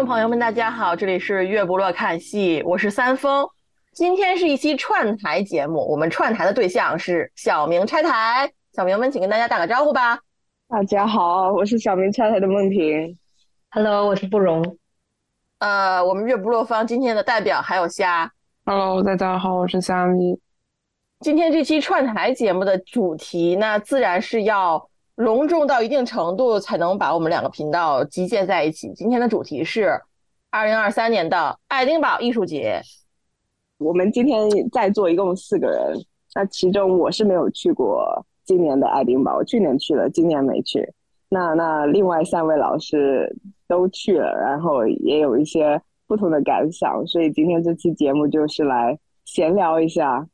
众朋友们，大家好，这里是月不落看戏，我是三丰。今天是一期串台节目，我们串台的对象是小明拆台。小明们，请跟大家打个招呼吧。大家好，我是小明拆台的梦婷。Hello，我是不容。呃，我们月不落方今天的代表还有虾。Hello，大家好，我是虾米。今天这期串台节目的主题，那自然是要。隆重到一定程度才能把我们两个频道集结在一起。今天的主题是二零二三年的爱丁堡艺术节。我们今天在座一共四个人，那其中我是没有去过今年的爱丁堡，去年去了，今年没去。那那另外三位老师都去了，然后也有一些不同的感想，所以今天这期节目就是来闲聊一下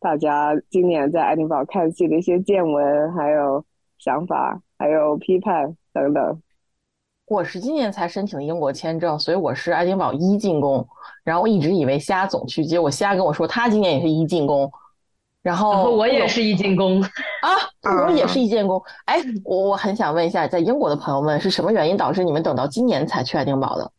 大家今年在爱丁堡看戏的一些见闻，还有。想法还有批判等等。我是今年才申请英国签证，所以我是爱丁堡一进宫。然后我一直以为虾总去，结果虾跟我说他今年也是一进宫。然后我也是一进宫啊，我也是一进宫。哎，我我很想问一下，在英国的朋友们是什么原因导致你们等到今年才去爱丁堡的？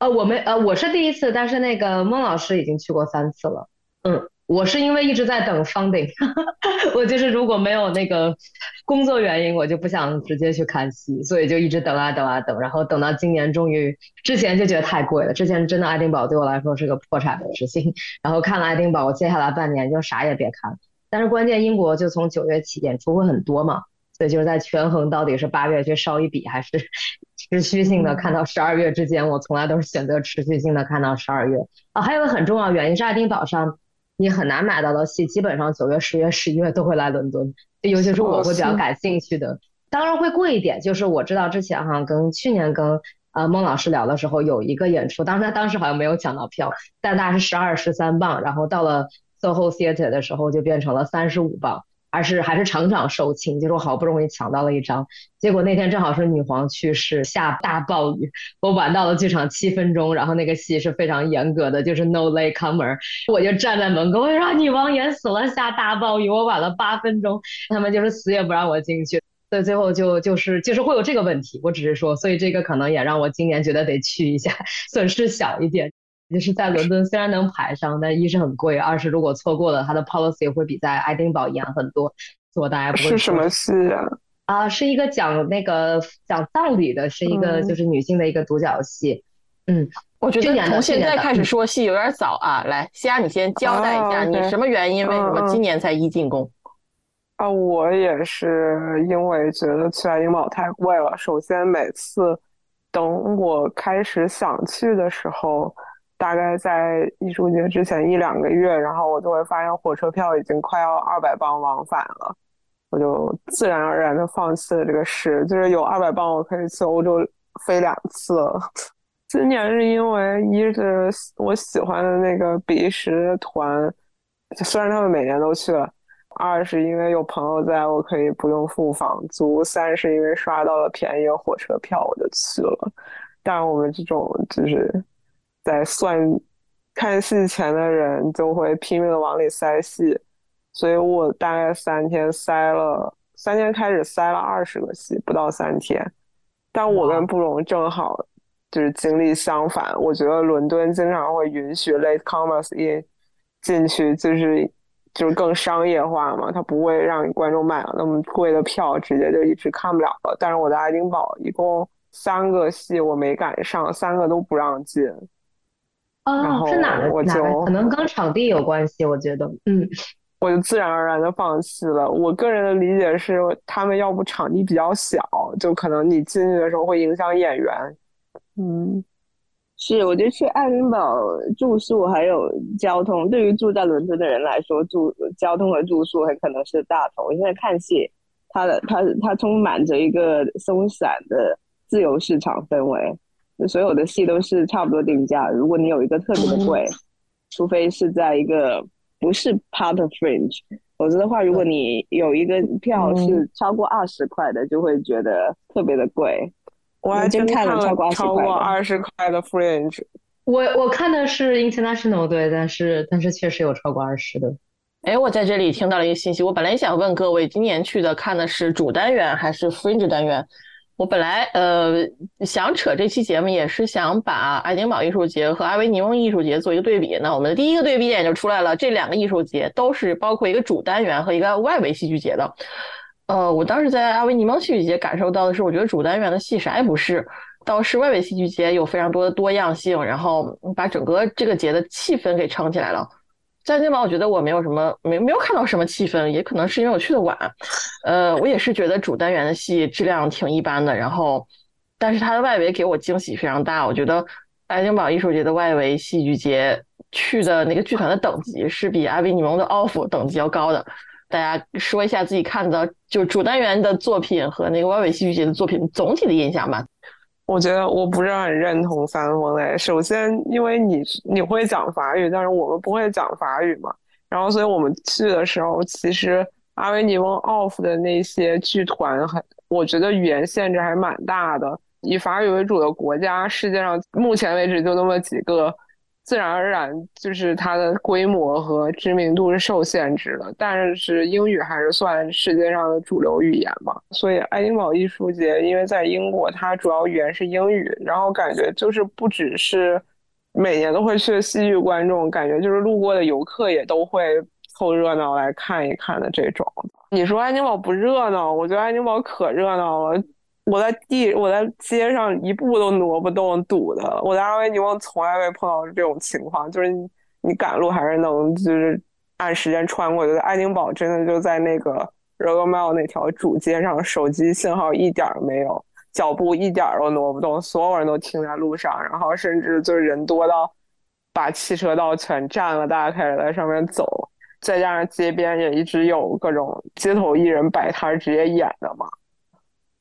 呃，我们呃我是第一次，但是那个孟老师已经去过三次了。嗯。我是因为一直在等 funding，我就是如果没有那个工作原因，我就不想直接去看戏，所以就一直等啊等啊等，然后等到今年终于，之前就觉得太贵了，之前真的爱丁堡对我来说是个破产的事情，然后看了爱丁堡，我接下来半年就啥也别看了，但是关键英国就从九月起演出会很多嘛，所以就是在权衡到底是八月去烧一笔还是 持续性的看到十二月之间，我从来都是选择持续性的看到十二月啊，还有个很重要原因是爱丁堡上。你很难买到的戏，基本上九月、十月、十一月都会来伦敦，尤其是我会比较感兴趣的，当然会贵一点。就是我知道之前哈，跟去年跟呃孟老师聊的时候，有一个演出，当时他当时好像没有抢到票，但大概是十二、十三磅，然后到了 SOHO Theatre 的时候就变成了三十五磅。而是还是场场售罄，就是我好不容易抢到了一张，结果那天正好是女皇去世，下大暴雨，我晚到了剧场七分钟，然后那个戏是非常严格的，就是 no late comer，我就站在门口，我就说女王演死了，下大暴雨，我晚了八分钟，他们就是死也不让我进去，所以最后就就是就是会有这个问题，我只是说，所以这个可能也让我今年觉得得去一下，损失小一点。就是在伦敦虽然能排上，但一是很贵，二是如果错过了，它的 policy 会比在爱丁堡严很多，所以大家不会。是什么戏啊？啊，是一个讲那个讲葬礼的，是一个就是女性的一个独角戏。嗯，我觉得从现在开始说戏有点早啊。来，西亚，你先交代一下，你什么原因？为什么今年才一进宫？啊，我也是因为觉得去爱丁堡太贵了。首先，每次等我开始想去的时候。大概在艺术节之前一两个月，然后我就会发现火车票已经快要二百磅往返了，我就自然而然的放弃了这个事。就是有二百磅，我可以去欧洲飞两次。今年是因为一是我喜欢的那个比利时团，虽然他们每年都去了；二是因为有朋友在，我可以不用付房租；三是因为刷到了便宜的火车票，我就去了。但我们这种就是。在算看戏前的人就会拼命的往里塞戏，所以我大概三天塞了三天开始塞了二十个戏，不到三天。但我跟布隆正好就是经历相反，我觉得伦敦经常会允许 late comers in 进去，就是就是更商业化嘛，他不会让观众买了那么贵的票，直接就一直看不了了。但是我在爱丁堡一共三个戏我没赶上，三个都不让进。哦，是哪个？哪个？可能跟场地有关系，我觉得。嗯，我就自然而然的放弃了。我个人的理解是，他们要不场地比较小，就可能你进去的时候会影响演员。嗯，是，我觉得去爱丁堡住宿还有交通，对于住在伦敦的人来说，住交通和住宿很可能是大头。因为看戏，它的它它充满着一个松散的自由市场氛围，所有的戏都是差不多定价。如果你有一个特别的贵，除非是在一个不是 part of fringe，否则的话，如果你有一个票是超过二十块的，就会觉得特别的贵。我还真看了超过超过二十块的 fringe。我我看的是 international 对，但是但是确实有超过二十的。哎，我在这里听到了一个信息，我本来想问各位，今年去的看的是主单元还是 fringe 单元？我本来呃想扯这期节目，也是想把爱丁堡艺术节和阿维尼翁艺术节做一个对比。那我们的第一个对比点就出来了，这两个艺术节都是包括一个主单元和一个外围戏剧节的。呃，我当时在阿维尼翁戏剧节感受到的是，我觉得主单元的戏啥也不是，倒是外围戏剧节有非常多的多样性，然后把整个这个节的气氛给撑起来了。在那帮我觉得我没有什么没没有看到什么气氛，也可能是因为我去的晚。呃，我也是觉得主单元的戏质量挺一般的，然后，但是它的外围给我惊喜非常大。我觉得爱丁堡艺术节的外围戏剧节去的那个剧团的等级是比阿维尼翁的 Off 等级要高的。大家说一下自己看的就主单元的作品和那个外围戏剧节的作品总体的印象吧。我觉得我不是很认同三峰类。首先，因为你你会讲法语，但是我们不会讲法语嘛。然后，所以我们去的时候，其实阿维尼翁 off 的那些剧团，很我觉得语言限制还蛮大的。以法语为主的国家，世界上目前为止就那么几个。自然而然，就是它的规模和知名度是受限制的。但是英语还是算世界上的主流语言嘛。所以爱丁堡艺术节，因为在英国，它主要语言是英语，然后感觉就是不只是每年都会去的戏剧观众，感觉就是路过的游客也都会凑热闹来看一看的这种。你说爱丁堡不热闹，我觉得爱丁堡可热闹了。我在地，我在街上一步都挪不动，堵的。我在阿维尼翁从来没碰到这种情况，就是你赶路还是能就是按时间穿过去。爱丁堡真的就在那个 Royal Mile 那条主街上，手机信号一点没有，脚步一点都挪不动，所有人都停在路上，然后甚至就是人多到把汽车道全占了，大家开始在上面走。再加上街边也一直有各种街头艺人摆摊直接演的嘛。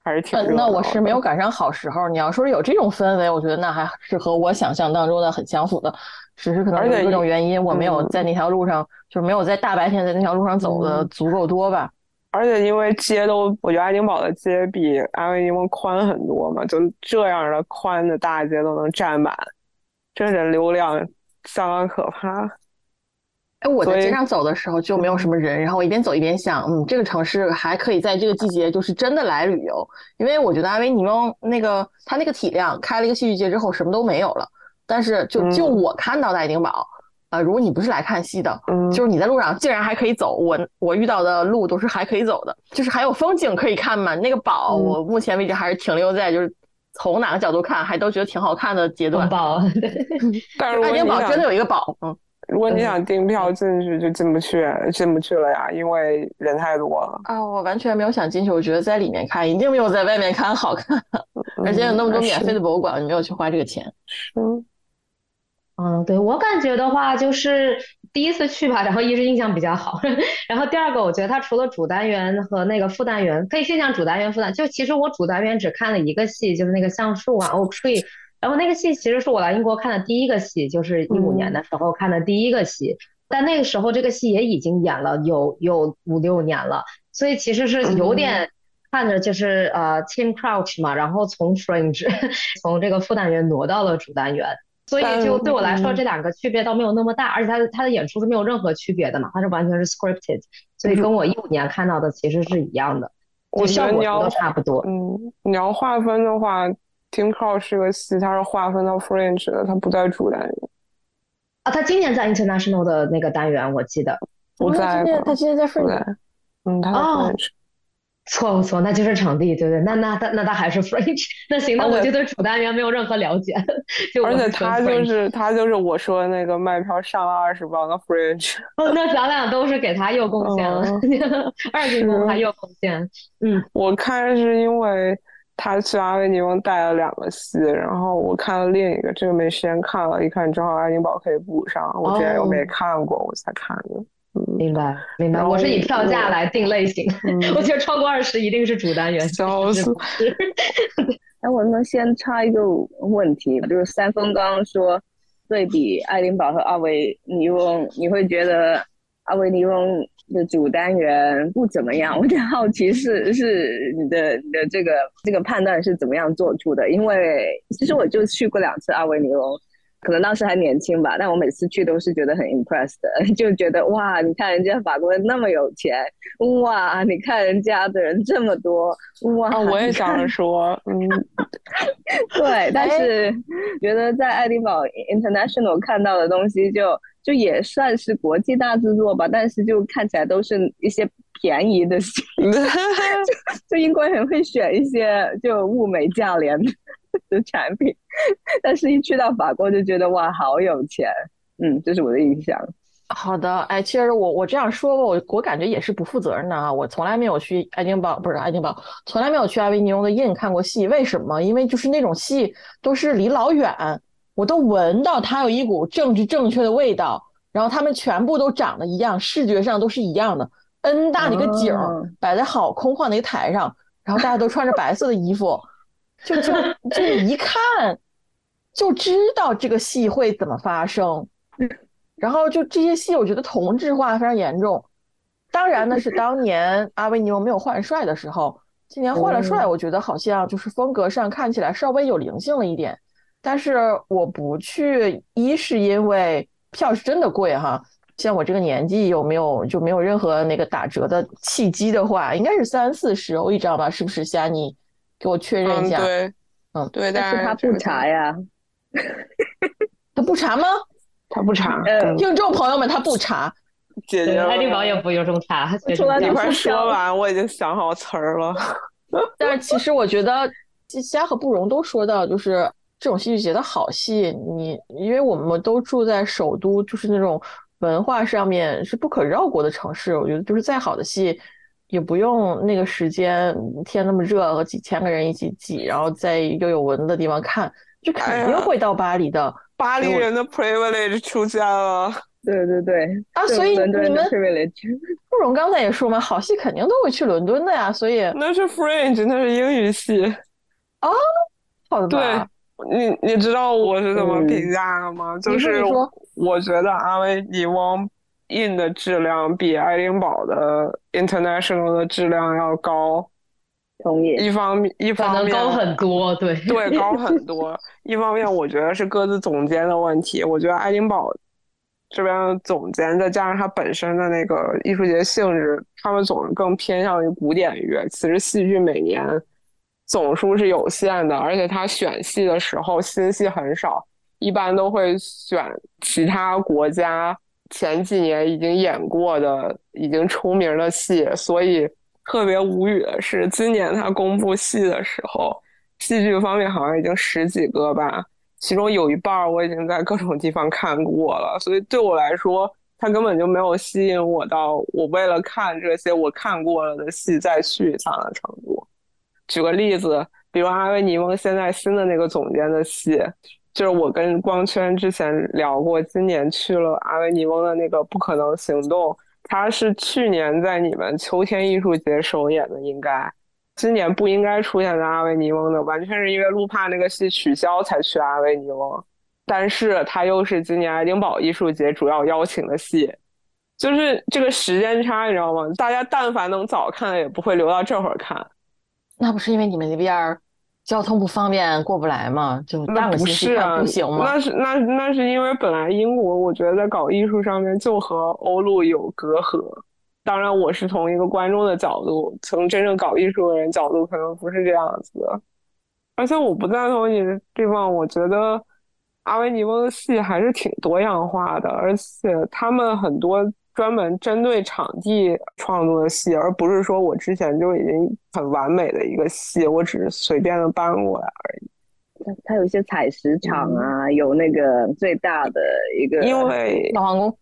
还是挺那我是没有赶上好时候。你要说有这种氛围，我觉得那还是和我想象当中的很相符的。只是可能有各种原因，我没有在那条路上，就是没有在大白天在那条路上走的足够多吧。而且因为街都，我觉得爱丁堡的街比安维尼翁宽很多嘛，就这样的宽的大街都能占满，这人流量相当可怕。哎，我在街上走的时候就没有什么人，然后我一边走一边想，嗯，这个城市还可以在这个季节就是真的来旅游，因为我觉得阿维尼翁那个它那个体量开了一个戏剧节之后什么都没有了，但是就就我看到的爱丁堡，啊，如果你不是来看戏的，就是你在路上竟然还可以走，我我遇到的路都是还可以走的，就是还有风景可以看嘛。那个堡我目前为止还是停留在就是从哪个角度看还都觉得挺好看的阶段。堡，但是爱丁堡真的有一个堡，嗯。如果你想订票进去，就进不去，进不去了呀，因为人太多了。啊，我完全没有想进去，我觉得在里面看一定没有在外面看好看，而且有那么多免费的博物馆，你没有去花这个钱。嗯，嗯，对我感觉的话，就是第一次去吧，然后一直印象比较好，然后第二个，我觉得它除了主单元和那个副单元，可以先讲主单元、副单。就其实我主单元只看了一个戏，就是那个橡树啊，Oak Tree。然后那个戏其实是我来英国看的第一个戏，就是一五年的时候看的第一个戏。但那个时候这个戏也已经演了有有五六年了，所以其实是有点看着就是呃 Tim Crouch 嘛，然后从 Fringe 从这个副单元挪到了主单元，所以就对我来说这两个区别倒没有那么大，而且他的他的演出是没有任何区别的嘛，他是完全是 scripted，所以跟我一五年看到的其实是一样的，我效果都差不多。嗯，你要划分的话。Tim Crow 是个戏，它是划分到 Fringe 的，它不在主单元。啊，他今年在 International 的那个单元，我记得。不在。他今年在 Fringe。嗯，他在 Fringe。错不错？那就是场地，对对。那那他那他还是 Fringe。那行，那我就对主单元没有任何了解。就而且他就是他就是我说的那个卖票上了二十磅的 Fringe。哦，那咱俩都是给他又贡献了，二进宫还又贡献。嗯，我看是因为。他去阿维尼翁带了两个戏，然后我看了另一个，这个没时间看了，一看正好爱丁堡可以补上，我之前又没看过，我才看的。明白明白，我是以票价来定类型，我觉得超过二十一定是主单元。笑死！哎，我能先插一个问题，就是三丰刚刚说对比爱丁堡和阿维尼翁，你会觉得阿维尼翁的主单元不怎么样？我有点好奇，是是你的你的这个这个判断是怎么样做出的？因为其实我就去过两次阿维尼翁。可能当时还年轻吧，但我每次去都是觉得很 impressed，就觉得哇，你看人家法国人那么有钱，哇，你看人家的人这么多，哇，我也想 说，嗯，对，但是觉得在爱丁堡 International 看到的东西，就就也算是国际大制作吧，但是就看起来都是一些便宜的戏，就英国人会选一些就物美价廉。的产品，但是一去到法国就觉得哇，好有钱，嗯，这是我的印象。好的，哎，其实我我这样说，我我感觉也是不负责任的啊。我从来没有去爱丁堡，不是爱丁堡，从来没有去阿维尼翁的 inn 看过戏。为什么？因为就是那种戏都是离老远，我都闻到它有一股政治正确的味道。然后他们全部都长得一样，视觉上都是一样的，N 大的一个景摆在好空旷的一个台上，然后大家都穿着白色的衣服。就就就一看就知道这个戏会怎么发生，然后就这些戏，我觉得同质化非常严重。当然呢，是当年阿维尼翁没有换帅的时候，今年换了帅，我觉得好像就是风格上看起来稍微有灵性了一点。但是我不去，一是因为票是真的贵哈，像我这个年纪有没有就没有任何那个打折的契机的话，应该是三四十欧一张吧？是不是虾你？给我确认一下，对，嗯，对，但是他不查呀，他不查吗？他不查，听众朋友们，他不查，姐姐，爱丁堡也不用这么查。你快说完，我已经想好词儿了。但是其实我觉得，虾和不容都说到，就是这种戏剧节的好戏，你因为我们都住在首都，就是那种文化上面是不可绕过的城市，我觉得就是再好的戏。也不用那个时间天那么热和几千个人一起挤，然后在又有蚊子的地方看，就肯定会到巴黎的。巴黎人的 privilege 出现了。对对对啊，所以你们不 容刚才也说嘛，好戏肯定都会去伦敦的呀。所以那是 Fringe，那是英语系啊，好的。对，你你知道我是怎么评价的吗？就是我觉得阿维尼翁。印的质量比爱丁堡的 international 的质量要高，同意。一方面，一方面高很多，对对，高很多。一方面，我觉得是各自总监的问题。我觉得爱丁堡这边总监再加上他本身的那个艺术节性质，他们总是更偏向于古典乐。其实戏剧每年总数是有限的，而且他选戏的时候新戏很少，一般都会选其他国家。前几年已经演过的、已经出名的戏，所以特别无语的是，今年他公布戏的时候，戏剧方面好像已经十几个吧，其中有一半我已经在各种地方看过了，所以对我来说，他根本就没有吸引我到我为了看这些我看过了的戏再去一趟的程度。举个例子，比如阿维尼翁现在新的那个总监的戏。就是我跟光圈之前聊过，今年去了阿维尼翁的那个《不可能行动》，他是去年在你们秋天艺术节首演的，应该今年不应该出现在阿维尼翁的，完全是因为路帕那个戏取消才去阿维尼翁。但是他又是今年爱丁堡艺术节主要邀请的戏，就是这个时间差，你知道吗？大家但凡能早看，也不会留到这会儿看。那不是因为你们那边儿？交通不方便过不来吗，就那不是啊，不行吗？那是那那是因为本来英国我觉得在搞艺术上面就和欧陆有隔阂。当然，我是从一个观众的角度，从真正搞艺术的人角度，可能不是这样子的。而且我不赞同你的地方，我觉得阿维尼翁的戏还是挺多样化的，而且他们很多。专门针对场地创作的戏，而不是说我之前就已经很完美的一个戏，我只是随便的搬过来而已。它它有一些采石场啊，有那个最大的一个，因为老皇宫，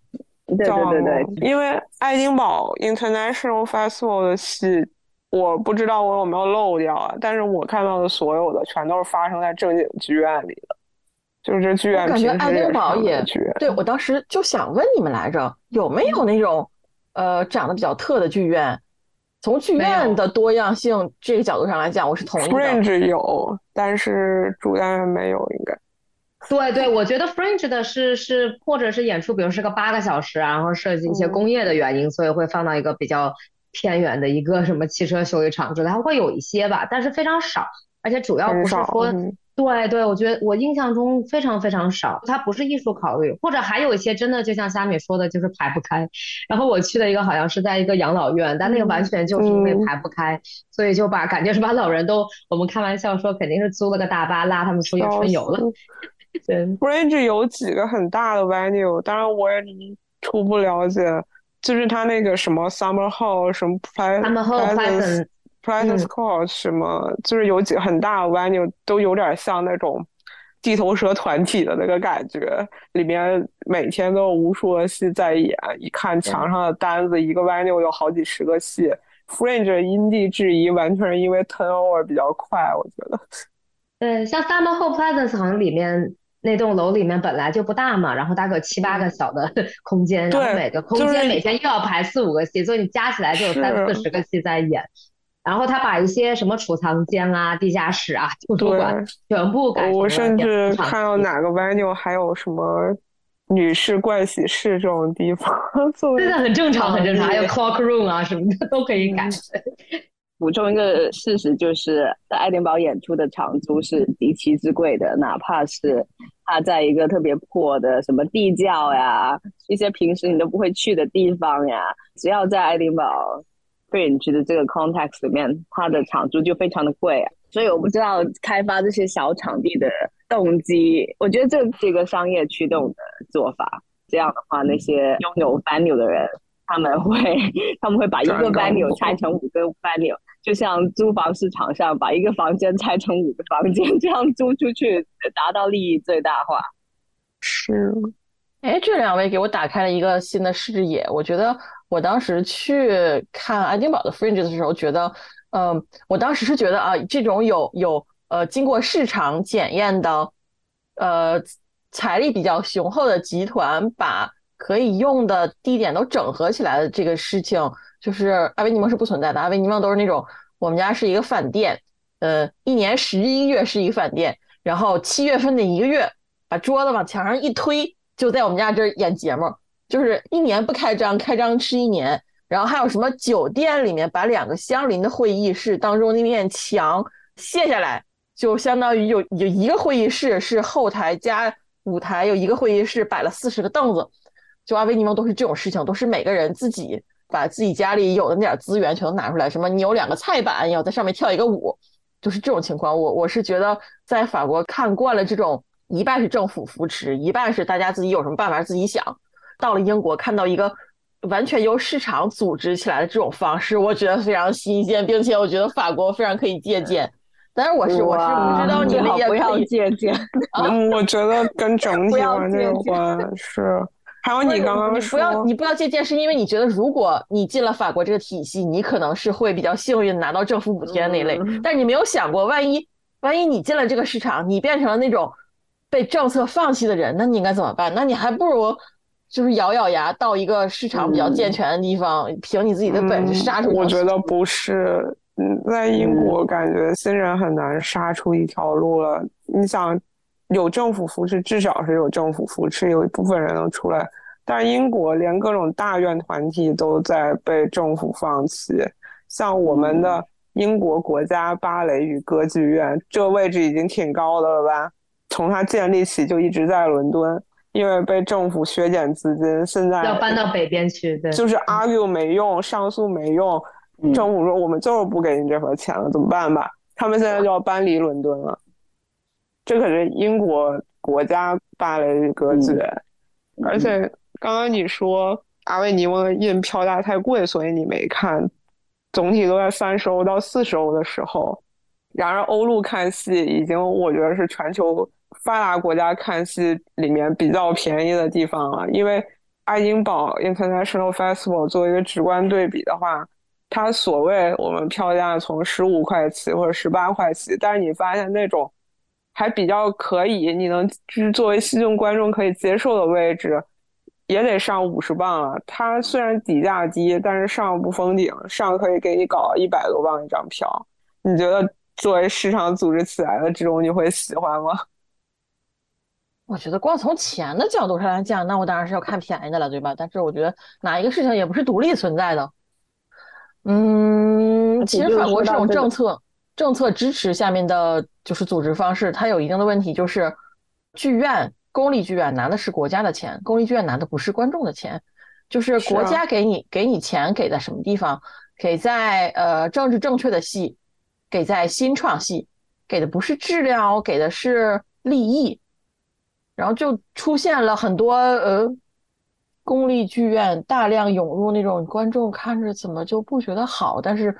对对对对，因为爱丁堡 International Festival 的戏，我不知道我有没有漏掉啊，但是我看到的所有的全都是发生在正经剧院里的。就是这剧院，感觉爱丁堡也对我当时就想问你们来着，有没有那种呃长得比较特的剧院。从剧院的多样性这个角度上来讲，我是同意的。Fringe 有，但是主演院没有，应该。对对，我觉得 Fringe 的是是或者是演出，比如是个八个小时，然后涉及一些工业的原因，所以会放到一个比较偏远的一个什么汽车修理厂之类，它会有一些吧，但是非常少，而且主要不是说。对对，我觉得我印象中非常非常少，它不是艺术考虑，或者还有一些真的就像虾米说的，就是排不开。然后我去的一个好像是在一个养老院，但那个完全就是因为排不开，所以就把感觉是把老人都，我们开玩笑说肯定是租了个大巴拉他们出去春游了。对，Bridge 有几个很大的 venue，当然我也初步了解，就是他那个什么 Summer Hall 什么 Summer Hall。Presence Court 什么，就是有几个很大的 venue，都有点像那种地头蛇团体的那个感觉，里面每天都有无数的戏在演。一看墙上的单子，一个 venue 有好几十个戏。Fringe 因地制宜，完全是因为 turnover 比较快，我觉得。对，像 Summer Hall Presence 好像里面那栋楼里面本来就不大嘛，然后大概有七八个小的 空间，然后每个空间每天又要排四五个戏，所以你加起来就有三四十个戏在演。然后他把一些什么储藏间啊、地下室啊、图书馆全部改我甚至看到哪个 venue 还有什么女士盥洗室这种地方，对的，很正常，很正常。还有 clock room 啊什么的都可以改。补充一个事实，就是在爱丁堡演出的场租是极其之贵的，哪怕是他在一个特别破的什么地窖呀、一些平时你都不会去的地方呀，只要在爱丁堡。Fringe 的这个 context 里面，它的场租就非常的贵，啊所以我不知道开发这些小场地的动机。我觉得这是一个商业驱动的做法。这样的话，那些拥有 venue 的人，他们会他们会把一个 venue 拆成五个 venue，就像租房市场上把一个房间拆成五个房间，这样租出去，达到利益最大化。是，哎，这两位给我打开了一个新的视野，我觉得。我当时去看爱丁堡的 Fringe 的时候，觉得，嗯，我当时是觉得啊，这种有有呃经过市场检验的，呃，财力比较雄厚的集团，把可以用的地点都整合起来的这个事情，就是阿维尼翁是不存在的。阿维尼翁都是那种，我们家是一个饭店，呃，一年十一月是一个饭店，然后七月份的一个月，把桌子往墙上一推，就在我们家这儿演节目。就是一年不开张，开张吃一年。然后还有什么酒店里面把两个相邻的会议室当中那面墙卸下来，就相当于有有一个会议室是后台加舞台，有一个会议室摆了四十个凳子。就阿维尼翁都是这种事情，都是每个人自己把自己家里有的那点资源全都拿出来。什么你有两个菜板，要在上面跳一个舞，就是这种情况。我我是觉得在法国看惯了这种一半是政府扶持，一半是大家自己有什么办法自己想。到了英国，看到一个完全由市场组织起来的这种方式，我觉得非常新鲜，并且我觉得法国非常可以借鉴。但是我是我是不知道你们也不要借鉴。嗯，我觉得跟整 体环境有关。是，还有你刚刚说，不要你不要借鉴，是因为你觉得如果你进了法国这个体系，你可能是会比较幸运拿到政府补贴那类。但是你没有想过，万一万一你进了这个市场，你变成了那种被政策放弃的人，那你应该怎么办？那你还不如。就是咬咬牙到一个市场比较健全的地方，凭你自己的本事杀出。我觉得不是，嗯，在英国感觉新人很难杀出一条路了。你想，有政府扶持，至少是有政府扶持，有一部分人能出来。但是英国连各种大院团体都在被政府放弃，像我们的英国国家芭蕾与歌剧院，这位置已经挺高的了吧？从它建立起就一直在伦敦。因为被政府削减资金，现在要搬到北边去，对，就是 argue 没用，上诉没用，政府说我们就是不给你这份钱了，怎么办吧？他们现在就要搬离伦敦了。这可是英国国家芭蕾歌剧，而且刚刚你说阿维尼翁印票价太贵，所以你没看，总体都在三十欧到四十欧的时候。然而欧陆看戏已经，我觉得是全球。发达国家看戏里面比较便宜的地方了，因为爱丁堡 International Festival 作为一个直观对比的话，它所谓我们票价从十五块起或者十八块起，但是你发现那种还比较可以，你能就是作为戏众观众可以接受的位置，也得上五十磅了。它虽然底价低，但是上不封顶，上可以给你搞一百多磅一张票。你觉得作为市场组织起来的这种，你会喜欢吗？我觉得光从钱的角度上来讲，那我当然是要看便宜的了，对吧？但是我觉得哪一个事情也不是独立存在的。嗯，其实法国这种政策政策支持下面的就是组织方式，它有一定的问题，就是剧院公立剧院拿的是国家的钱，公立剧院拿的不是观众的钱，就是国家给你给你钱给在什么地方？给在呃政治正确的戏，给在新创戏，给的不是质量，给的是利益。然后就出现了很多呃，公立剧院大量涌入那种观众看着怎么就不觉得好，但是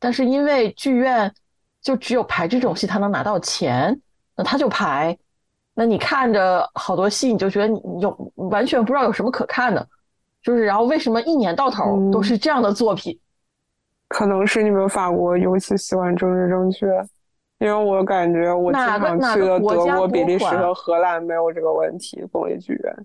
但是因为剧院就只有排这种戏，他能拿到钱，那他就排。那你看着好多戏，你就觉得你有完全不知道有什么可看的，就是然后为什么一年到头都是这样的作品？可能是你们法国尤其喜欢政治正确。因为我感觉我经常去的德国、比利时和荷兰没有这个问题，公立剧院。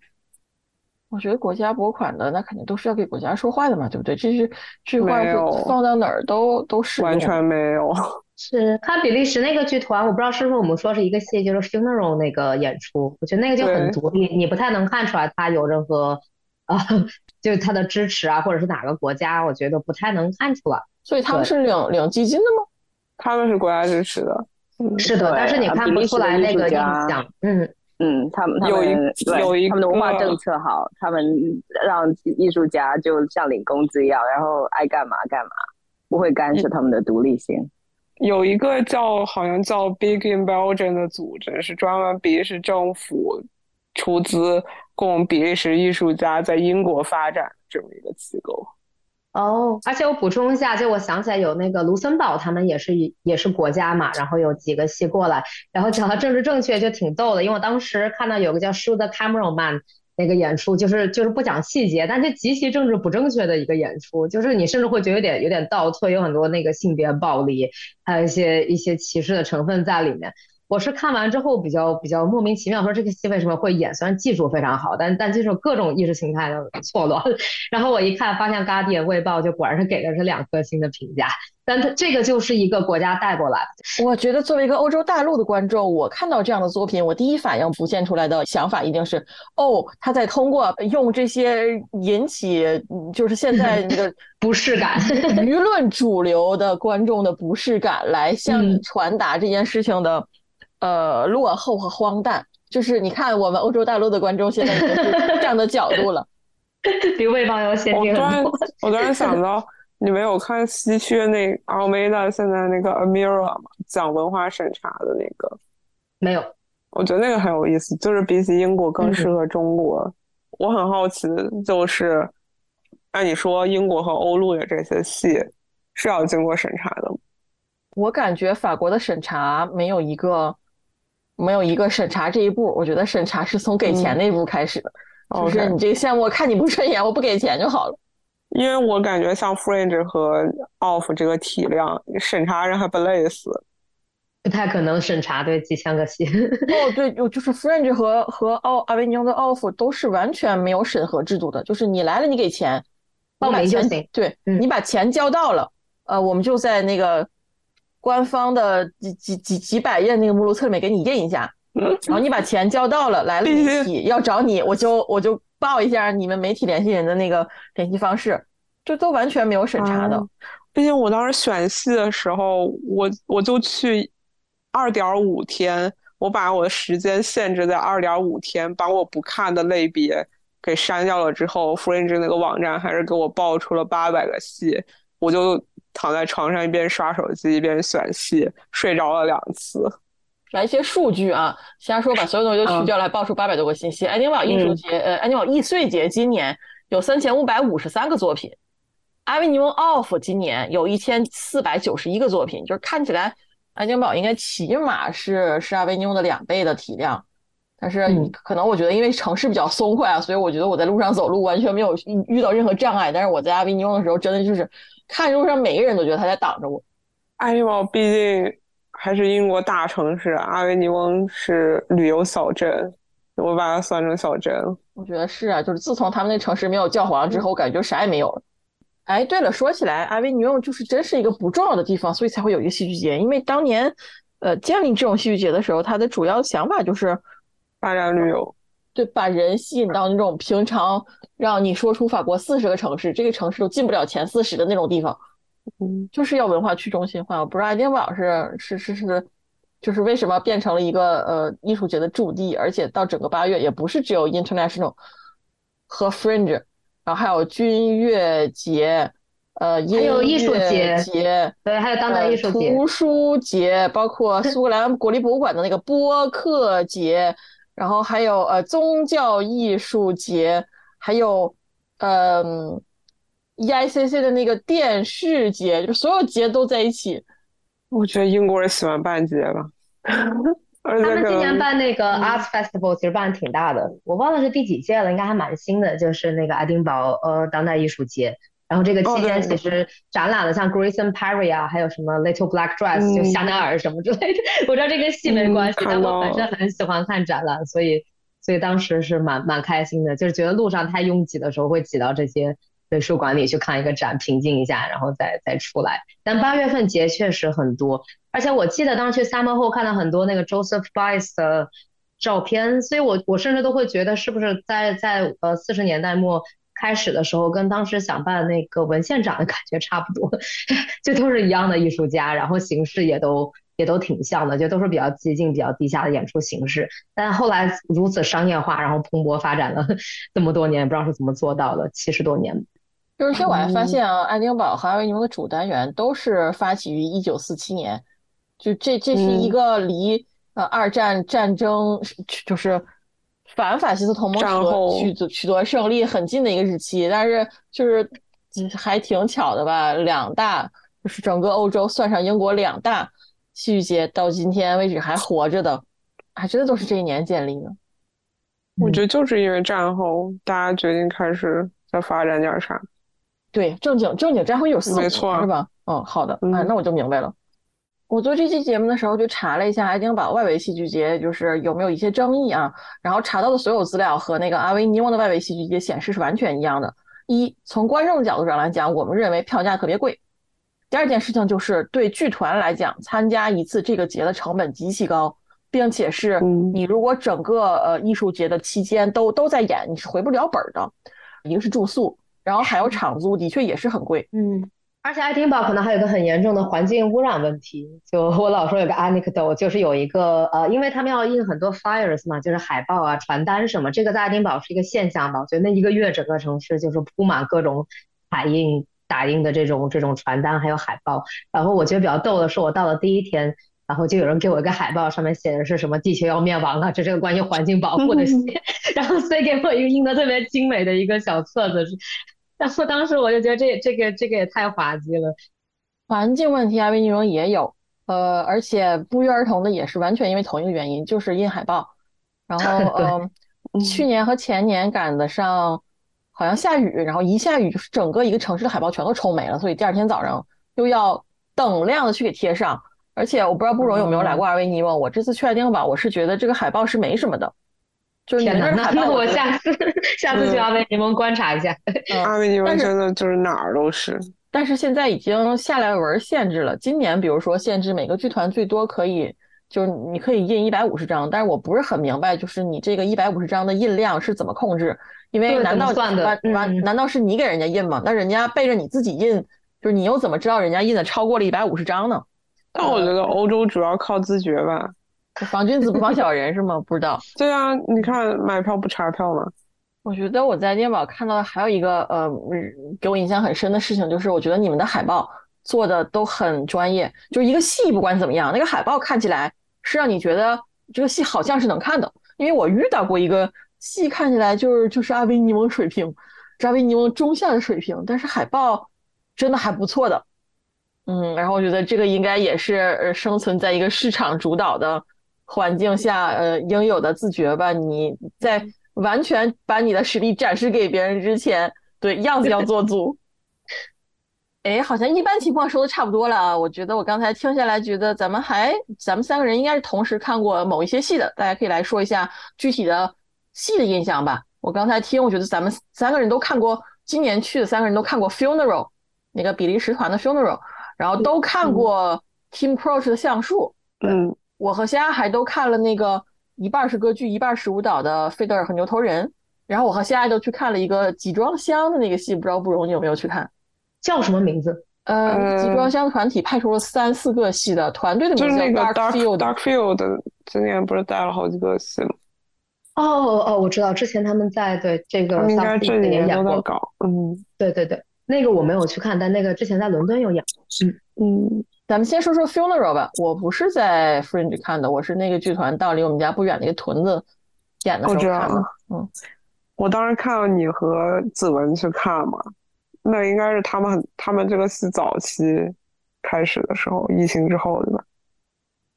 我觉得国家拨款的那肯定都是要给国家说话的嘛，对不对？这是这话放到哪儿都都是完全没有。是看比利时那个剧团，我不知道是不是我们说是一个戏，就是 funeral 那个演出，我觉得那个就很独立，你不太能看出来他有任何啊，就是他的支持啊，或者是哪个国家，我觉得不太能看出来。所以他们是领领基金的吗？他们是国家支持的，是的，但是你看不出来那个影响。嗯嗯，他们有一有一他们的文化政策好，他们让艺术家就像领工资一样，然后爱干嘛干嘛，不会干涉他们的独立性。有一个叫好像叫 Big in Belgium 的组织，是专门比利时政府出资供比利时艺术家在英国发展这么一个机构。哦，而且我补充一下，就我想起来有那个卢森堡，他们也是也是国家嘛，然后有几个戏过来，然后讲到政治正确就挺逗的，因为我当时看到有个叫 shu the Camera Man 那个演出，就是就是不讲细节，但是极其政治不正确的一个演出，就是你甚至会觉得有点有点倒退，有很多那个性别暴力，还有一些一些歧视的成分在里面。我是看完之后比较比较莫名其妙，说这个戏为什么会演？虽然技术非常好，但但就是各种意识形态的错乱。然后我一看，发现《Guardian》卫报就果然是给的是两颗星的评价。但它这个就是一个国家带过来的。我觉得作为一个欧洲大陆的观众，我看到这样的作品，我第一反应浮现出来的想法一定是：哦，他在通过用这些引起就是现在那个 不适感、舆论主流的观众的不适感，来向你传达这件事情的。呃，落后和荒诞，就是你看我们欧洲大陆的观众现在已经是这样的角度了，比魏邦要先进很多。我突然想到，你没有看西区那奥梅达现在那个 Amira 吗？讲文化审查的那个？没有。我觉得那个很有意思，就是比起英国更适合中国。我很好奇的就是，按你说英国和欧陆的这些戏是要经过审查的吗？我感觉法国的审查没有一个。没有一个审查这一步，我觉得审查是从给钱那一步开始的，就是你这个项目我看你不顺眼，我不给钱就好了。因为我感觉像 Fringe 和 Off 这个体量，审查人还不累死，不太可能审查对几千个戏。哦，对，就就是 Fringe 和和奥阿维尼翁的 Off 都是完全没有审核制度的，就是你来了你给钱，报名就行。对，你把钱交到了，呃，我们就在那个。官方的几几几几百页那个目录册里面给你印一下，然后你把钱交到了，来了媒体 要找你，我就我就报一下你们媒体联系人的那个联系方式，这都完全没有审查的。毕竟我当时选戏的时候，我我就去二点五天，我把我的时间限制在二点五天，把我不看的类别给删掉了之后，Fringe 那个网站还是给我报出了八百个戏，我就。躺在床上一边刷手机一边选戏，睡着了两次。来一些数据啊，瞎说把所有东西都去掉，来报出八百多个信息。爱丁堡艺术节，呃，爱丁堡易碎节今年有三千五百五十三个作品。阿维尼翁 Off 今年有一千四百九十一个作品，就是看起来爱丁堡应该起码是是阿维尼翁的两倍的体量。但是可能我觉得因为城市比较松快啊，所以我觉得我在路上走路完全没有遇到任何障碍。但是我在阿维尼翁的时候，真的就是。看路上每个人都觉得他在挡着我。阿尼堡毕竟还是英国大城市，阿维尼翁是旅游小镇，我把它算成小镇。我觉得是啊，就是自从他们那城市没有教皇之后，感觉啥也没有了。哎，对了，说起来，阿维尼翁就是真是一个不重要的地方，所以才会有一个戏剧节。因为当年，呃，建立这种戏剧节的时候，他的主要想法就是发展旅游，对，把人吸引到那种平常让你说出法国四十个城市，这个城市都进不了前四十的那种地方。嗯，就是要文化去中心化。我不知道爱丁堡是是是是，就是为什么变成了一个呃艺术节的驻地，而且到整个八月也不是只有 international 和 fringe，然后还有军乐节，呃，还有艺术节节，对，还有当代艺术节、图书节，包括苏格兰国立博物馆的那个播客节，然后还有呃宗教艺术节，还有嗯。EICC 的那个电视节，就所有节都在一起。我觉得英国人喜欢办节吧。他们今年办那个 Arts Festival 其实办的挺大的，我忘了是第几届了，应该还蛮新的，就是那个爱丁堡呃当代艺术节。然后这个期间其实展览了像 Grayson Perry 啊，还有什么 Little Black Dress 就香奈儿什么之类的。我知道这跟戏没关系，但我本身很喜欢看展览，所以所以当时是蛮蛮开心的，就是觉得路上太拥挤的时候会挤到这些。美术馆里去看一个展，平静一下，然后再再出来。但八月份节确实很多，而且我记得当时去 Summer 后看到很多那个 Joseph Beuys 的照片，所以我我甚至都会觉得是不是在在呃四十年代末开始的时候，跟当时想办那个文献展的感觉差不多，就都是一样的艺术家，然后形式也都也都挺像的，就都是比较激进、比较地下的演出形式。但后来如此商业化，然后蓬勃发展了 这么多年，不知道是怎么做到的，七十多年。就是，且我还发现啊，爱丁堡和阿维尼翁的主单元都是发起于一九四七年，就这这是一个离呃二战战争就是反法西斯同盟取取取得胜利很近的一个日期，但是就是还挺巧的吧，两大就是整个欧洲算上英国两大戏剧节到今天为止还活着的，还真的都是这一年建立的。我觉得就是因为战后大家决定开始再发展点啥。对，正经正经战后有四年是吧？嗯，好的，哎，那我就明白了。我做这期节目的时候就查了一下爱丁堡外围戏剧节，就是有没有一些争议啊？然后查到的所有资料和那个阿维尼翁的外围戏剧节显示是完全一样的。一，从观众的角度上来讲，我们认为票价特别贵。第二件事情就是对剧团来讲，参加一次这个节的成本极其高，并且是你如果整个呃艺术节的期间都都在演，你是回不了本的。一个是住宿。然后还有场租，的确也是很贵。嗯，而且爱丁堡可能还有个很严重的环境污染问题。就我老说有个 anecdote，就是有一个呃，因为他们要印很多 flyers 嘛，就是海报啊、传单什么。这个在爱丁堡是一个现象吧？我觉得那一个月整个城市就是铺满各种彩印、打印的这种这种传单还有海报。然后我觉得比较逗的是，我到了第一天。然后就有人给我一个海报，上面写的是什么“地球要灭亡了”，这是个关于环境保护的 写，然后塞给我一个印的特别精美的一个小册子。然后当时我就觉得这这个这个也太滑稽了。环境问题啊，维尼翁也有，呃，而且不约而同的也是完全因为同一个原因，就是印海报。然后 呃，去年和前年赶得上，好像下雨，然后一下雨就是整个一个城市的海报全都冲没了，所以第二天早上又要等量的去给贴上。而且我不知道布荣有没有来过阿维尼翁，我这次去爱丁堡，我是觉得这个海报是没什么的。就是你们那海报，我下次下次去阿维尼翁观察一下。阿维尼翁真的就是哪儿都是。但是现在已经下来文限制了，今年比如说限制每个剧团最多可以，就是你可以印一百五十张，但是我不是很明白，就是你这个一百五十张的印量是怎么控制？因为难道完完难道是你给人家印吗？那人家背着你自己印，就是你又怎么知道人家印的超过了一百五十张呢？但我觉得欧洲主要靠自觉吧，防君子不防小人是吗？不知道。对啊，你看买票不查票吗？我觉得我在电宝看到的还有一个呃，给我印象很深的事情，就是我觉得你们的海报做的都很专业。就是一个戏不管怎么样，那个海报看起来是让你觉得这个戏好像是能看的。因为我遇到过一个戏看起来就是就是阿维尼翁水平，阿维尼翁中下的水平，但是海报真的还不错的。嗯，然后我觉得这个应该也是生存在一个市场主导的环境下，呃，应有的自觉吧。你在完全把你的实力展示给别人之前，对样子要做足。哎，好像一般情况说的差不多了啊。我觉得我刚才听下来，觉得咱们还咱们三个人应该是同时看过某一些戏的，大家可以来说一下具体的戏的印象吧。我刚才听，我觉得咱们三个人都看过，今年去的三个人都看过 Funeral，那个比利时团的 Funeral，然后都看过 Tim Croce 的橡树。嗯，我和虾还都看了那个一半是歌剧一半是舞蹈的费德尔和牛头人。然后我和虾都去看了一个集装箱的那个戏，不知道不容你有没有去看？叫什么名字？呃，集装箱团体派出了三四个戏的团队的名字那个叫 Dark Field。Dark Field，今年不是带了好几个戏吗？哦哦哦，我知道，之前他们在对这个应该这几年也演过，都在搞。嗯对对对，那个我没有去看，但那个之前在伦敦有演。嗯嗯，咱们先说说 Funeral 吧。我不是在 Fringe 看的，我是那个剧团到离我们家不远的一个屯子演的时我知道候看的。嗯，我当时看到你和子文去看嘛，那应该是他们很他们这个戏早期开始的时候，疫情之后对吧？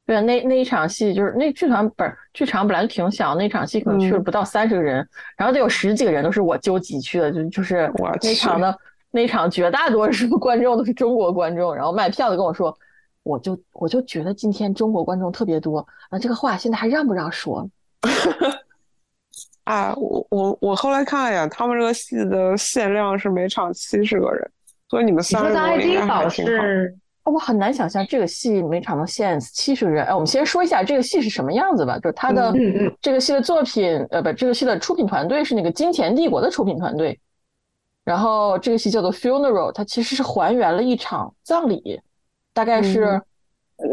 对啊，那那一场戏就是那剧团本剧场本来就挺小，那场戏可能去了嗯不到三十个人，然后得有十几个人都是我纠集去的，就就是我那场的那场绝大多数 观众都是中国观众，然后卖票的跟我说，我就我就觉得今天中国观众特别多，啊，这个话现在还让不让说？啊，我我我后来看了一眼，他们这个戏的限量是每场七十个人，所以你们你说在三十多应爱丁堡该还挺好。是哦我很难想象这个戏每场能限七十个人。哎，我们先说一下这个戏是什么样子吧，就是它的嗯嗯这个戏的作品，呃，不，这个戏的出品团队是那个金钱帝国的出品团队。然后这个戏叫做 Funeral，它其实是还原了一场葬礼，大概是、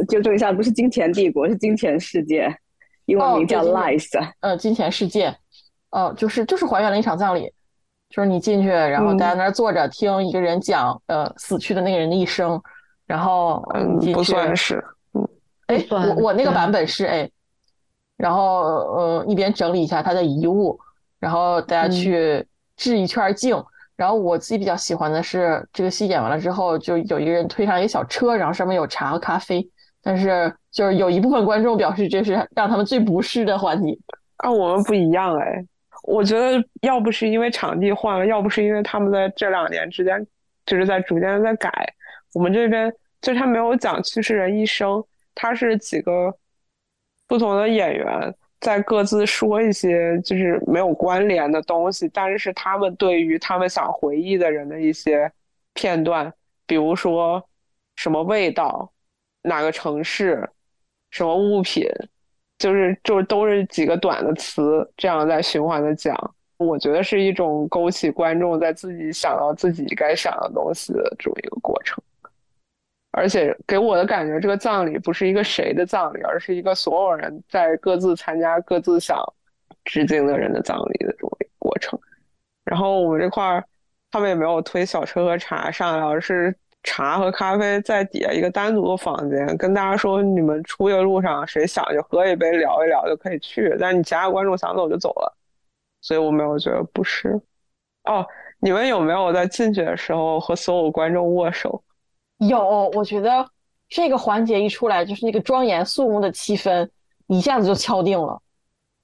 纠正一下，不是金钱帝国，是金钱世界，英文名叫 Lies。呃金钱世界，呃，就是就是还原了一场葬礼，就是你进去，然后大家那儿坐着听一个人讲呃死去的那个人的一生，然后嗯不去算是。哎，不算我我那个版本是哎，然后呃一边整理一下他的遗物，然后大家嗯去致一圈敬。然后我自己比较喜欢的是，这个戏演完了之后，就有一个人推上一个小车，然后上面有茶和咖啡。但是就是有一部分观众表示，这是让他们最不适的环节。啊，我们不一样哎，我觉得要不是因为场地换了，要不是因为他们在这两年之间就是在逐渐在改，我们这边就是他没有讲去世人一生，他是几个不同的演员在各自说一些就是没有关联的东西，但是他们对于他们想回忆的人的一些片段，比如说什么味道，哪个城市，什么物品。就是就是都是几个短的词，这样在循环的讲，我觉得是一种勾起观众在自己想到自己该想的东西的这么一个过程。而且给我的感觉，这个葬礼不是一个谁的葬礼，而是一个所有人在各自参加各自想致敬的人的葬礼的这么一个过程。然后我们这块儿，他们也没有推小车和茶上来，而是茶和咖啡在底下一个单独的房间，跟大家说你们出去的路上谁想就喝一杯聊一聊就可以去，但你其他观众想走就走了，所以我没有觉得不适。哦，你们有没有在进去的时候和所有观众握手？有，我觉得这个环节一出来，就是那个庄严肃穆的气氛一下子就敲定了。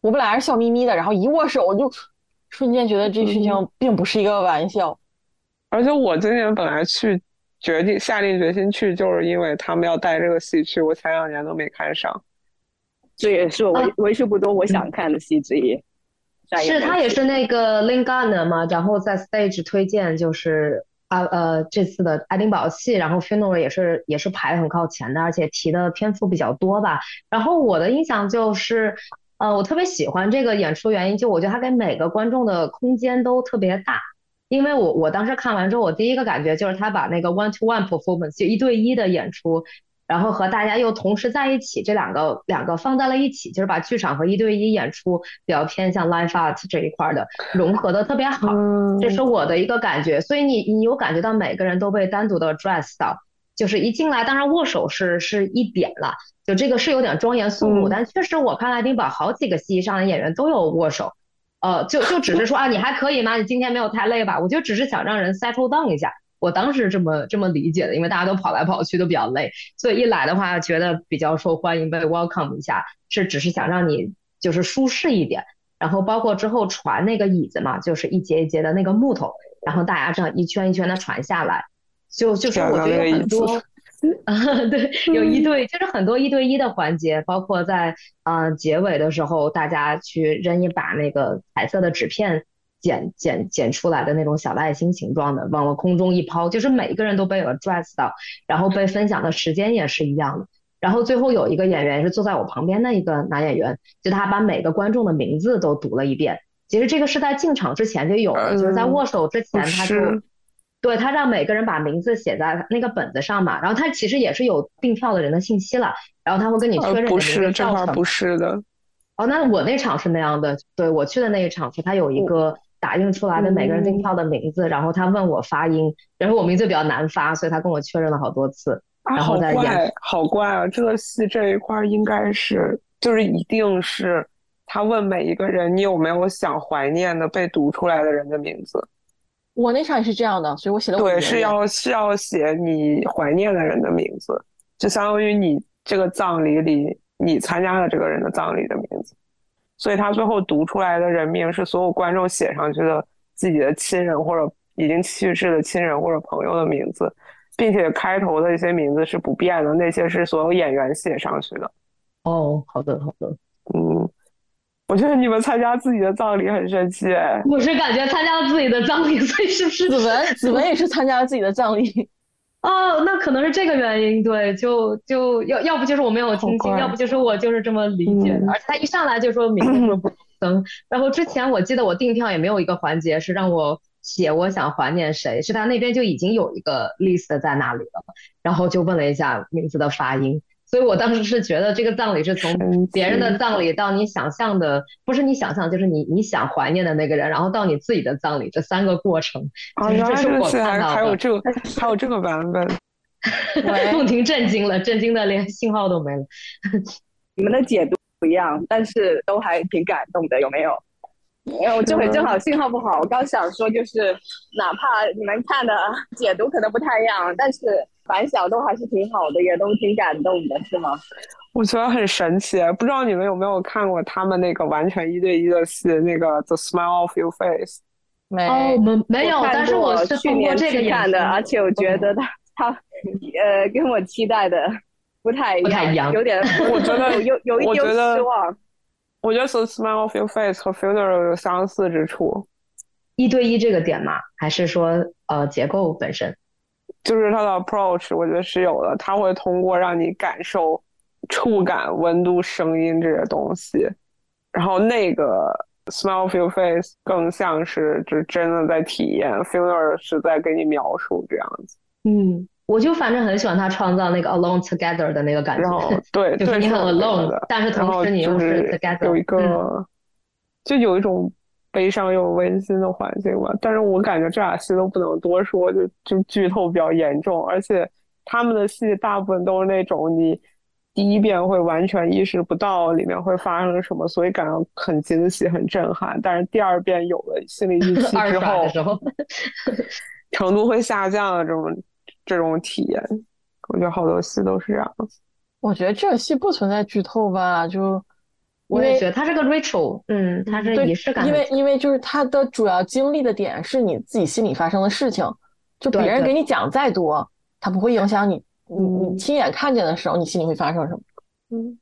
我本来是笑眯眯的，然后一握手，我就瞬间觉得这事情并不是一个玩笑。而且我今年本来去决定下定决心去，就是因为他们要带这个戏去，我前两年都没看上。这也是我为啊为数不多我想看的戏之一。再是他也是那个 Lin Gardner 嘛，然后在 stage 推荐就是啊呃这次的爱丁堡戏，然后 final 也是也是排很靠前的，而且提的篇幅比较多吧。然后我的印象就是，呃，我特别喜欢这个演出原因，就我觉得他给每个观众的空间都特别大。因为我我当时看完之后，我第一个感觉就是他把那个 one to one performance 就一对一的演出，然后和大家又同时在一起，这两个两个放在了一起，就是把剧场和一对一演出比较偏向 live art 这一块儿的融合的特别好，嗯这是我的一个感觉。所以你你有感觉到每个人都被单独的 dress 到，就是一进来，当然握手是是一点了，就这个是有点庄严肃穆，嗯但确实我看爱丁堡好几个戏上的演员都有握手。呃，就就只是说啊，你还可以吗？你今天没有太累吧？我就只是想让人 settle down 一下。我当时这么这么理解的，因为大家都跑来跑去都比较累，所以一来的话觉得比较受欢迎，被 welcome 一下，是只是想让你就是舒适一点。然后包括之后传那个椅子嘛，就是一节一节的那个木头，然后大家这样一圈一圈的传下来，就就是我觉得有很多。啊，对，有一对，就是很多一对一的环节，包括在呃结尾的时候，大家去扔一把那个彩色的纸片剪剪剪出来的那种小的爱心形状的，往了空中一抛，就是每一个人都被 address 到，然后被分享的时间也是一样的。然后最后有一个演员是坐在我旁边的一个男演员，就他把每个观众的名字都读了一遍。其实这个是在进场之前就有的，就是在握手之前他就，对他让每个人把名字写在那个本子上嘛。然后他其实也是有订票的人的信息了，然后他会跟你确认不是这块不是的。哦，那我那场是那样的，对我去的那一场是他有一个打印出来的每个人订票的名字，然后他问我发音，然后我名字比较难发，所以他跟我确认了好多次。啊，好怪，好怪啊！这个戏这一块应该是，就是一定是他问每一个人，你有没有想怀念的被读出来的人的名字？我那场也是这样的，所以我写的对，是要是要写你怀念的人的名字，就相当于你这个葬礼里你参加了这个人的葬礼的名字。所以他最后读出来的人名是所有观众写上去的自己的亲人或者已经去世的亲人或者朋友的名字。并且开头的一些名字是不变的，那些是所有演员写上去的。哦，好的，好的。嗯，我觉得你们参加自己的葬礼很神奇。我是感觉参加自己的葬礼，所以是不是子文？子文也是参加了自己的葬礼。哦，那可能是这个原因。对，就就要要不就是我没有听清，要不就是我就是这么理解的。而且他一上来就说名字不登，然后之前我记得我订票也没有一个环节是让我。写我想怀念谁，是他那边就已经有一个 list 在那里了，然后就问了一下名字的发音，所以我当时是觉得这个葬礼是从别人的葬礼到你想象的，不是你想象，就是你你想怀念的那个人，然后到你自己的葬礼这三个过程。啊，原来这个还还有这个还有这个版本，梦婷震惊了，震惊的连信号都没了。你们的解读不一样，但是都还挺感动的，有没有？没有，这回正好信号不好。我刚想说，就是哪怕你们看的解读可能不太一样，但是反响都还是挺好的，也都挺感动的，是吗？我觉得很神奇，不知道你们有没有看过他们那个完全一对一的戏，那个《The Smile of Your Face》。没，哦，没没有，但是我是去年去看的，而且我觉得他他呃跟我期待的不太不太一样，有点，我觉得有有一丢失望。我觉得《The Smile of Your Face》和《Funeral》有相似之处，一对一这个点吗？还是说呃结构本身？就是它的 approach，我觉得是有的。它会通过让你感受触感、温度、声音这些东西，然后那个《Smile Your Face》更像是就真的在体验，《Funeral》是在给你描述这样子。嗯。我就反正很喜欢他创造那个 alone together 的那个感觉，然后 对，就是你很 alone，但是同时你又是 together，有一个，就有一种悲伤又温馨的环境吧。但是我感觉这俩戏都不能多说，就就剧透比较严重。而且他们的戏大部分都是那种你第一遍会完全意识不到里面会发生什么，所以感到很惊喜、很震撼。但是第二遍有了心理预期 之后，程度会下降的这种。这种体验，我觉得好多戏都是这样子。我觉得这个戏不存在剧透吧，就我也觉得它是个 ritual，嗯，它是仪式感。因为因为就是它的主要经历的点是你自己心里发生的事情，就别人给你讲再多，它不会影响你你你亲眼看见的时候，你心里会发生什么。嗯，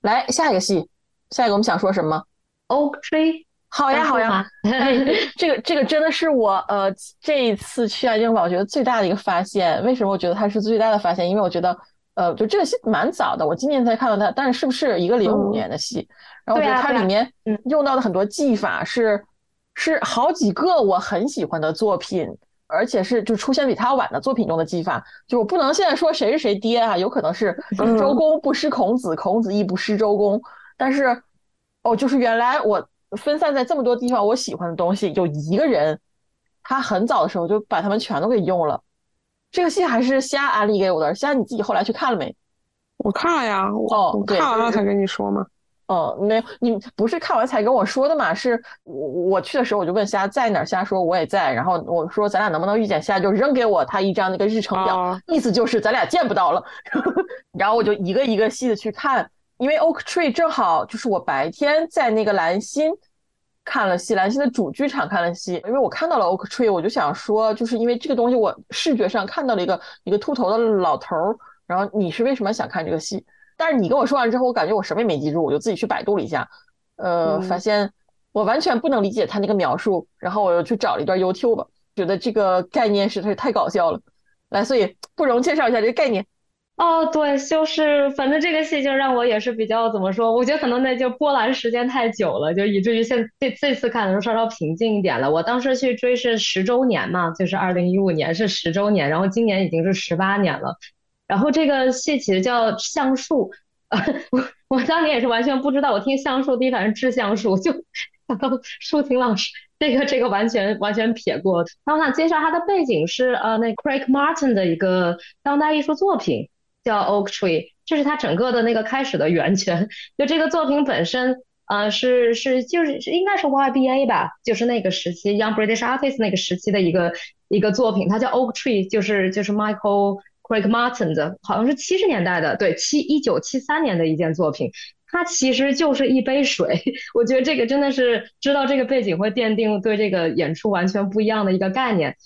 来下一个戏，下一个我们想说什么 Tree。好呀，好呀，这个这个真的是我呃这一次去爱丁堡，我觉得最大的一个发现。为什么我觉得它是最大的发现？因为我觉得呃，就这个戏蛮早的，我今年才看到它，但是是不是一个零五年的戏？然后我觉得它里面用到的很多技法是是好几个我很喜欢的作品，而且是就出现比它晚的作品中的技法。就我不能现在说谁是谁爹啊，有可能是周公不失孔子，孔子亦不失周公。但是哦，就是原来我。分散在这么多地方，我喜欢的东西有一个人，他很早的时候就把他们全都给用了。这个戏还是虾安利给我的，虾你自己后来去看了没？我看了呀，我看完了才跟你说嘛。哦，没有，你不是看完才跟我说的嘛？是我我去的时候我就问虾在哪，虾说我也在，然后我说咱俩能不能遇见？虾就扔给我他一张那个日程表，意思就是咱俩见不到了。然后我就一个一个细的去看。因为 Oak Tree 正好就是我白天在那个蓝心看了戏，兰心的主剧场看了戏。因为我看到了 Oak Tree，我就想说，就是因为这个东西，我视觉上看到了一个一个秃头的老头儿。然后你是为什么想看这个戏？但是你跟我说完之后，我感觉我什么也没记住，我就自己去百度了一下，呃，发现我完全不能理解他那个描述，然后我又去找了一段 YouTube，觉得这个概念实在是太搞笑了。来，所以不容介绍一下这个概念。哦，对，就是反正这个戏就让我也是比较怎么说？我觉得可能那就波澜时间太久了，就以至于现这这次看的时候稍稍平静一点了。我当时去追是十周年嘛，就是二零一五年是十周年，然后今年已经是十八年了。然后这个戏其实叫橡树，我我当年也是完全不知道，我听橡树第一反应是致橡树，就想到舒婷老师，这个这个完全完全撇过。然后想介绍他的背景是呃那 Craig Martin 的一个当代艺术作品。叫 Oak Tree，这是它整个的那个开始的源泉。就这个作品本身，呃，是是就是是应该是 YBA 吧，就是那个时期 Young British Artist 那个时期的一个一个作品。它叫 Oak Tree，就是就是 Michael Craig Martin 的，好像是七十年代的，对，七一九七三年的一件作品。它其实就是一杯水。我觉得这个真的是知道这个背景会奠定对这个演出完全不一样的一个概念。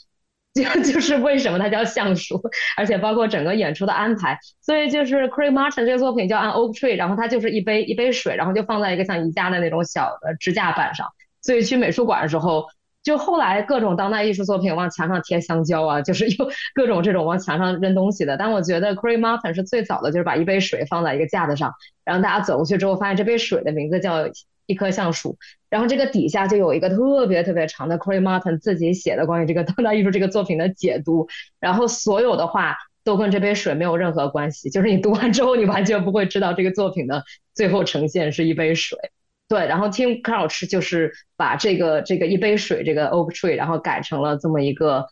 就 就是为什么它叫橡树，而且包括整个演出的安排，所以就是 Craig Martin 这个作品叫 An Oak Tree，然后它就是一杯一杯水，然后就放在一个像宜家的那种小的支架板上。所以去美术馆的时候，就后来各种当代艺术作品往墙上贴香蕉啊，就是 用各种这种往墙上扔东西的。但我觉得 Craig Martin 是最早的，就是把一杯水放在一个架子上，然后大家走过去之后，发现这杯水的名字叫。一棵橡树，然后这个底下就有一个特别特别长的 cry Martin 自己写的关于这个当代艺术这个作品的解读，然后所有的话都跟这杯水没有任何关系，就是你读完之后你完全不会知道这个作品的最后呈现是一杯水。对，然后 Tim Crouch 就是把这个这个一杯水这个 Oak Tree，然后改成了这么一个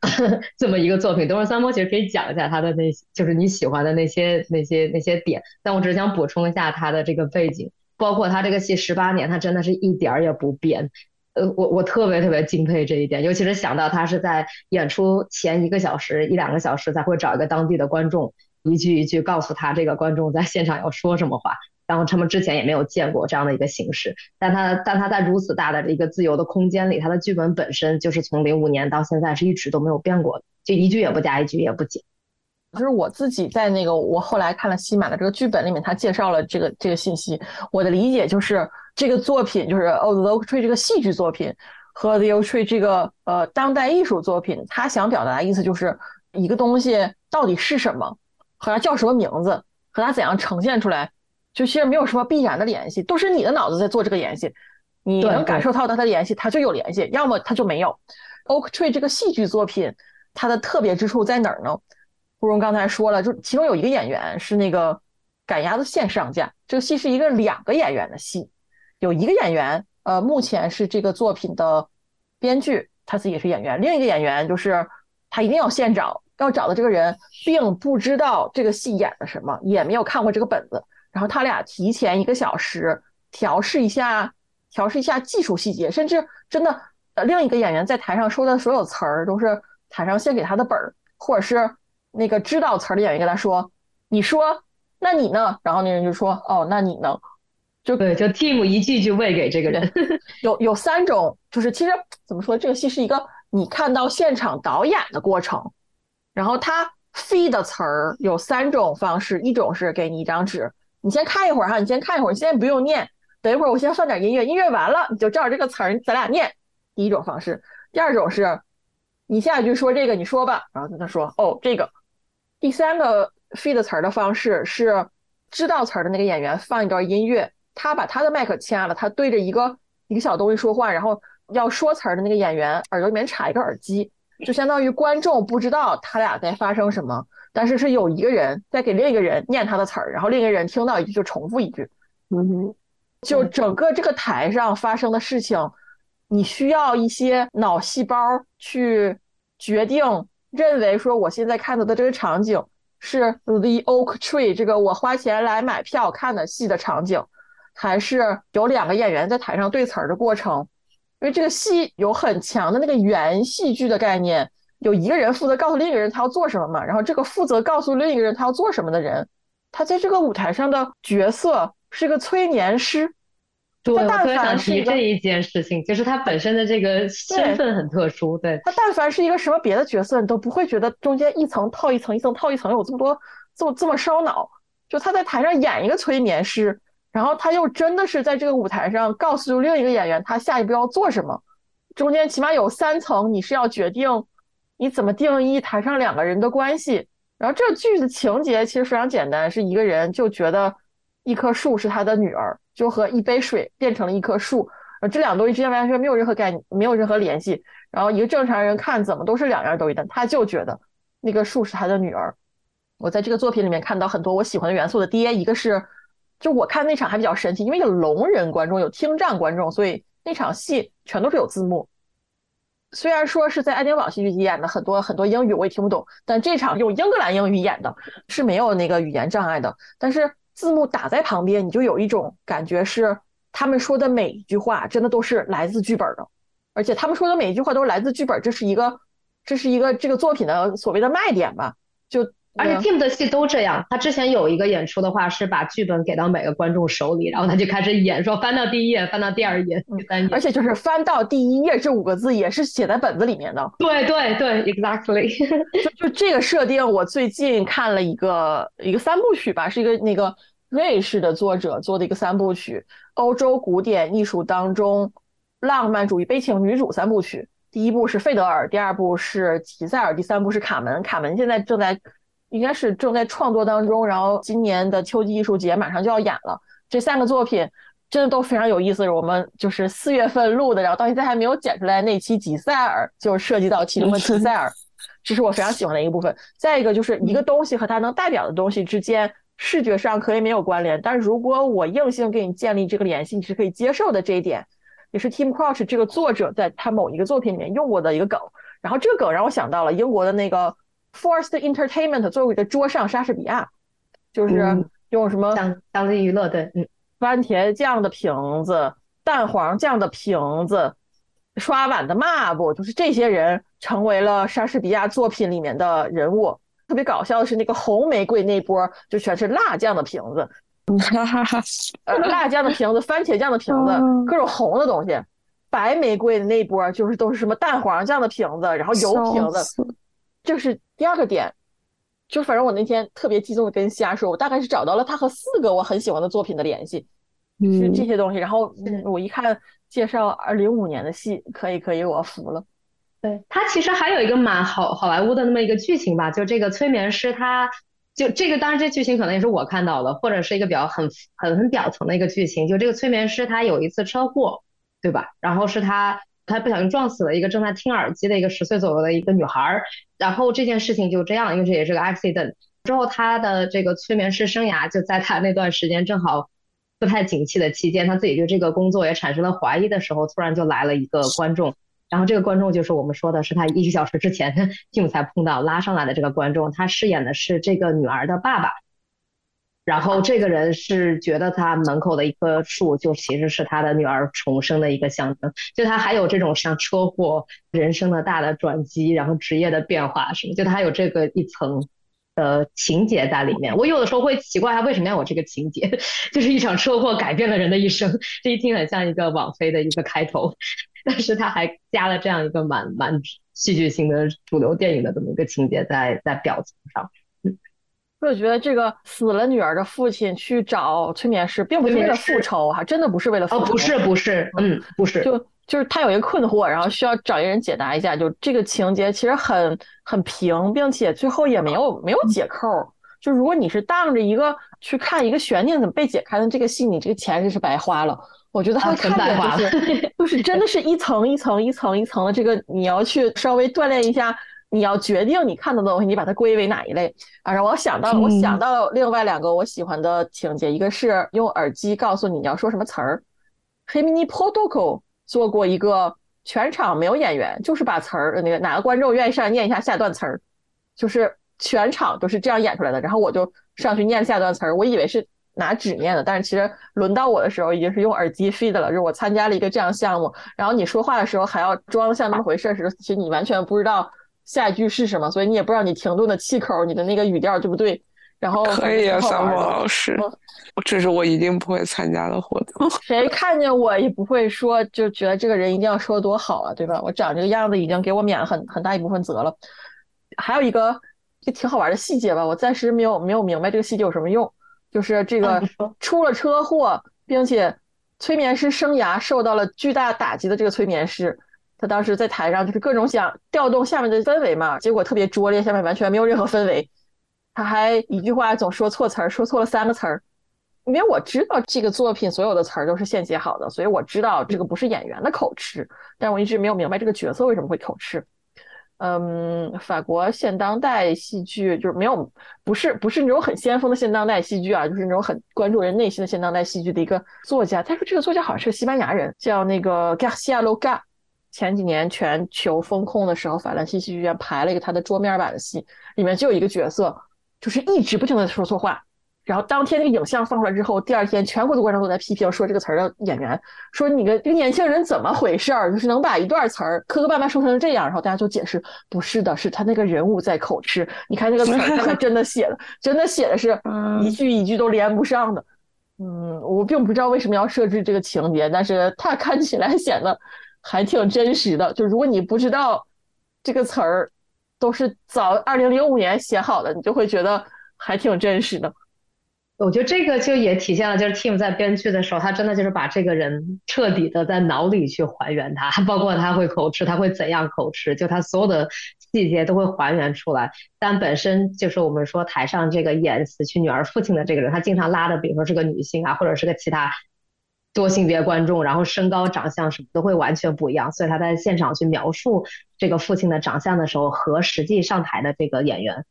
这么一个作品。等会儿三波其实可以讲一下他的那些，就是你喜欢的那些那些那些点，但我只是想补充一下他的这个背景。包括他这个戏十八年，他真的是一点儿也不变，呃，我我特别特别敬佩这一点，尤其是想到他是在演出前一个小时一两个小时才会找一个当地的观众，一句一句告诉他这个观众在现场要说什么话，然后他们之前也没有见过这样的一个形式，但他但他在如此大的一个自由的空间里，他的剧本本身就是从零五年到现在是一直都没有变过的，就一句也不加，一句也不减。就是我自己在那个，我后来看了西马的这个剧本里面，他介绍了这个这个信息。我的理解就是，这个作品就是《Oh the Oak Tree》这个戏剧作品和《The Oak Tree》这个呃当代艺术作品，他想表达的意思就是一个东西到底是什么，和它叫什么名字，和它怎样呈现出来，就其实没有什么必然的联系，都是你的脑子在做这个联系。你能感受到它的联系，它就有联系；要么它就没有。《Oak Tree》这个戏剧作品，它的特别之处在哪儿呢？芙蓉刚才说了，就其中有一个演员是那个赶鸭子线上架，这个戏是一个两个演员的戏，有一个演员，呃，目前是这个作品的编剧，他自己也是演员，另一个演员就是他一定要现找，要找的这个人并不知道这个戏演的什么，也没有看过这个本子，然后他俩提前一个小时调试一下，调试一下技术细节，甚至真的，呃，另一个演员在台上说的所有词儿都是台上献给他的本儿，或者是。那个知道词儿的演员跟他说：“你说，那你呢？”然后那人就说：“哦，那你呢？”就对，就 Team 一句句喂给这个人。有有三种，就是其实怎么说，这个戏是一个你看到现场导演的过程。然后他 feed 的词儿有三种方式，一种是给你一张纸，你先看一会儿哈，你先看一会儿，你现在不用念，等一会儿我先放点音乐，音乐完了你就照着这个词儿咱俩念。第一种方式，第二种是，你下一句说这个，你说吧，然后跟他说：“哦，这个。”第三个 feed 词儿的方式是，知道词儿的那个演员放一段音乐，他把他的麦克掐了，他对着一个一个小东西说话，然后要说词儿的那个演员耳朵里面插一个耳机，就相当于观众不知道他俩在发生什么，但是是有一个人在给另一个人念他的词儿，然后另一个人听到一句就重复一句，嗯哼，就整个这个台上发生的事情，你需要一些脑细胞去决定。认为说我现在看到的这个场景是 The Oak Tree 这个我花钱来买票看的戏的场景，还是有两个演员在台上对词儿的过程？因为这个戏有很强的那个原戏剧的概念，有一个人负责告诉另一个人他要做什么嘛，然后这个负责告诉另一个人他要做什么的人，他在这个舞台上的角色是个催眠师。对，我特别想提这一件事情，就是他本身的这个身份很特殊。对他，但凡是一个什么别的角色，你都不会觉得中间一层套一层，一层套一层有这么多，这么这么烧脑。就他在台上演一个催眠师，然后他又真的是在这个舞台上告诉另一个演员他下一步要做什么，中间起码有三层，你是要决定你怎么定义台上两个人的关系。然后这个剧的情节其实非常简单，是一个人就觉得一棵树是他的女儿，就和一杯水变成了一棵树，而这两个东西之间完全没有任何概念，没有任何联系。然后一个正常人看怎么都是两样都一样，他就觉得那个树是他的女儿。我在这个作品里面看到很多我喜欢的元素的爹，一个是就我看那场还比较神奇，因为有聋人观众，有听障观众，所以那场戏全都是有字幕。虽然说是在爱丁堡戏剧节演的很多很多英语我也听不懂，但这场用英格兰英语演的是没有那个语言障碍的。但是字幕打在旁边，你就有一种感觉是他们说的每一句话真的都是来自剧本的，而且他们说的每一句话都是来自剧本，这是一个这是一个这个作品的所谓的卖点吧？就。而且 Tim 的戏都这样，他之前有一个演出的话，是把剧本给到每个观众手里，然后他就开始演，说翻到第一页，翻到第二页，第三页，而且就是翻到第一页这五个字也是写在本子里面的。对对对，exactly。就就这个设定，我最近看了一个一个三部曲吧，是一个那个瑞士的作者做的一个三部曲，欧洲古典艺术当中浪漫主义悲情女主三部曲。第一部是费德尔，第二部是吉塞尔，第三部是卡门。卡门现在正在。应该是正在创作当中，然后今年的秋季艺术节马上就要演了。这三个作品真的都非常有意思。我们就是四月份录的，然后到现在还没有剪出来那期吉塞尔，就涉及到其中的吉塞尔，这是我非常喜欢的一个部分。再一个就是一个东西和它能代表的东西之间视觉上可以没有关联，但是如果我硬性给你建立这个联系，你是可以接受的。这一点也是 Tim Crouch 这个作者在他某一个作品里面用过的一个梗。然后这个梗让我想到了英国的那个。Forced Entertainment 作为的桌上莎士比亚，就是用什么当地娱乐的，嗯，番茄酱的瓶子、蛋黄酱的瓶子、刷碗的抹布，就是这些人成为了莎士比亚作品里面的人物。特别搞笑的是，那个红玫瑰那波就全是辣酱的瓶子，哈哈哈，呃，辣酱的瓶子、番茄酱的瓶子，各种红的东西。白玫瑰的那波就是都是什么蛋黄酱的瓶子，然后油瓶子。就是第二个点，就反正我那天特别激动的跟虾说，我大概是找到了他和四个我很喜欢的作品的联系，是这些东西。然后我一看介绍二零五年的戏，可以可以，我服了。对他其实还有一个蛮好好莱坞的那么一个剧情吧，就这个催眠师，他就这个当然这剧情可能也是我看到的，或者是一个比较很很很表层的一个剧情，就这个催眠师他有一次车祸，对吧？然后是他。他不小心撞死了一个正在听耳机的一个十岁左右的一个女孩儿，然后这件事情就这样，因为这也是个 accident。之后他的这个催眠师生涯就在他那段时间正好不太景气的期间，他自己对这个工作也产生了怀疑的时候，突然就来了一个观众，然后这个观众就是我们说的是他一个小时之前 Tim 才碰到拉上来的这个观众，他饰演的是这个女儿的爸爸。然后这个人是觉得他门口的一棵树就其实是他的女儿重生的一个象征，就他还有这种像车祸、人生的大的转机，然后职业的变化什么，就他有这个一层的情节在里面。我有的时候会奇怪他为什么要有这个情节，就是一场车祸改变了人的一生，这一听很像一个网飞的一个开头，但是他还加了这样一个蛮蛮戏剧性的主流电影的这么一个情节在在表层上。我觉得这个死了女儿的父亲去找催眠师，并不是为了复仇哈，真的不是为了复仇。哦，不是，不是，嗯，不是，就就是他有一个困惑，然后需要找一个人解答一下。就这个情节其实很很平，并且最后也没有没有解扣。就如果你是当着一个去看一个悬念怎么被解开的这个戏，你这个钱就是白花了。我觉得他看的就是 就是真的是一层一层一层一层的这个，你要去稍微锻炼一下。你要决定你看到的东西，你把它归为哪一类啊？然后我想到了，我想到另外两个我喜欢的情节，一个是用耳机告诉你你要说什么词儿。黑 mini protocol 做过一个全场没有演员，就是把词儿那个哪个观众愿意上来念一下下段词儿，就是全场都是这样演出来的。然后我就上去念下段词儿，我以为是拿纸念的，但是其实轮到我的时候已经是用耳机 feed 了。就是我参加了一个这样项目，然后你说话的时候还要装像那么回事时，其实你完全不知道。下一句是什么？所以你也不知道你停顿的气口，你的那个语调对不对？然后可以啊，三毛老师，这是我一定不会参加的活动。谁看见我也不会说，就觉得这个人一定要说多好啊，对吧？我长这个样子已经给我免了很很大一部分责了。还有一个就挺好玩的细节吧，我暂时没有没有明白这个细节有什么用。就是这个出了车祸，并且催眠师生涯受到了巨大打击的这个催眠师，他当时在台上就是各种想调动下面的氛围嘛，结果特别拙劣，下面完全没有任何氛围。他还一句话总说错词儿，说错了三个词儿。因为我知道这个作品所有的词儿都是现写好的，所以我知道这个不是演员的口吃，但我一直没有明白这个角色为什么会口吃。嗯，法国现当代戏剧就是没有，不是不是那种很先锋的现当代戏剧啊，就是那种很关注人内心的现当代戏剧的一个作家。他说这个作家好像是个西班牙人，叫那个 Garcia Loga。前几年全球封控的时候，法兰西戏剧院排了一个他的桌面版的戏，里面就有一个角色，就是一直不停的说错话。然后当天那个影像放出来之后，第二天全国的观众都在批评说这个词儿的演员说你个这个年轻人怎么回事儿？就是能把一段词儿磕磕绊绊说成这样。然后大家就解释不是的，是他那个人物在口吃。你看那个词儿上面真的写的，真的写的是 一句一句都连不上的。嗯，我并不知道为什么要设置这个情节，但是他看起来显得还挺真实的。就如果你不知道这个词儿都是早二零零五年写好的，你就会觉得还挺真实的。我觉得这个就也体现了，就是 Team 在编剧的时候，他真的就是把这个人彻底的在脑里去还原他，包括他会口吃，他会怎样口吃，就他所有的细节都会还原出来。但本身就是我们说台上这个演死去女儿父亲的这个人，他经常拉的，比如说是个女性啊，或者是个其他多性别观众，然后身高、长相什么都会完全不一样，所以他在现场去描述这个父亲的长相的时候，和实际上台的这个演员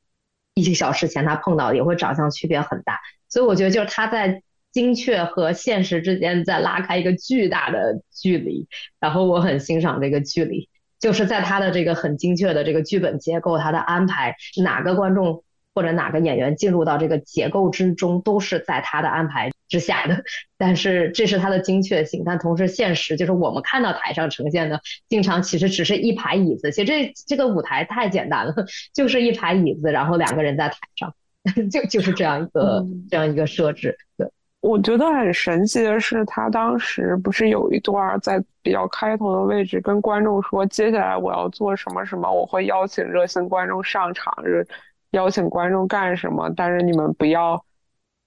一个小时前他碰到也会长相区别很大。所以我觉得就是他在精确和现实之间在拉开一个巨大的距离，然后我很欣赏这个距离，就是在他的这个很精确的这个剧本结构，他的安排哪个观众或者哪个演员进入到这个结构之中，都是在他的安排之下的。但是这是他的精确性，但同时现实就是我们看到台上呈现的，经常其实只是一排椅子，其实这这个舞台太简单了，就是一排椅子，然后两个人在台上。就就是这样一个这样一个设置，对，我觉得很神奇的是，他当时不是有一段在比较开头的位置跟观众说，接下来我要做什么什么，我会邀请热心观众上场，是邀请观众干什么，但是你们不要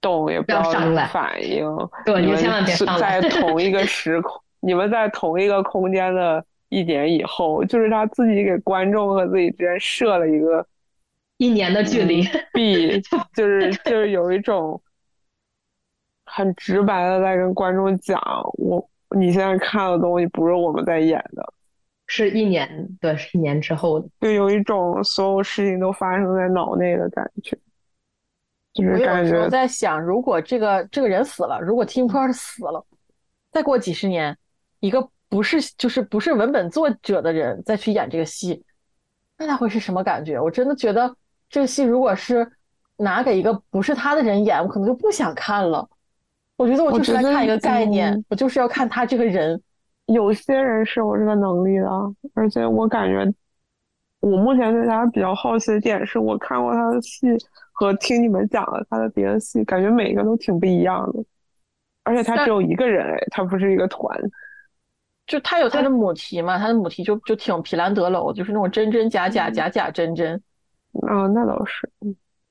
动，也不要反应，对，你们千万别在 同一个时空，你们在同一个空间的一年以后，就是他自己给观众和自己之间设了一个。一年的距离，B 就是 就是有一种很直白的在跟观众讲，我你现在看的东西不是我们在演的，是一年，对，是一年之后的，就有一种所有事情都发生在脑内的感觉，就是感觉我在想，如果这个这个人死了，如果 Tim Cross 死了，再过几十年，一个不是就是不是文本作者的人再去演这个戏，那他会是什么感觉？我真的觉得。这个戏如果是拿给一个不是他的人演，我可能就不想看了。我觉得我就是来看一个概念，我就是要看他这个人。有些人是有这个能力的，而且我感觉我目前对他比较好奇的点是，我看过他的戏和听你们讲了他的别的戏，感觉每一个都挺不一样的。而且他只有一个人，哎，他不是一个团。就他有他的母题嘛，他的母题就就挺皮兰德楼，就是那种真真假假，假假真真。啊，那倒是，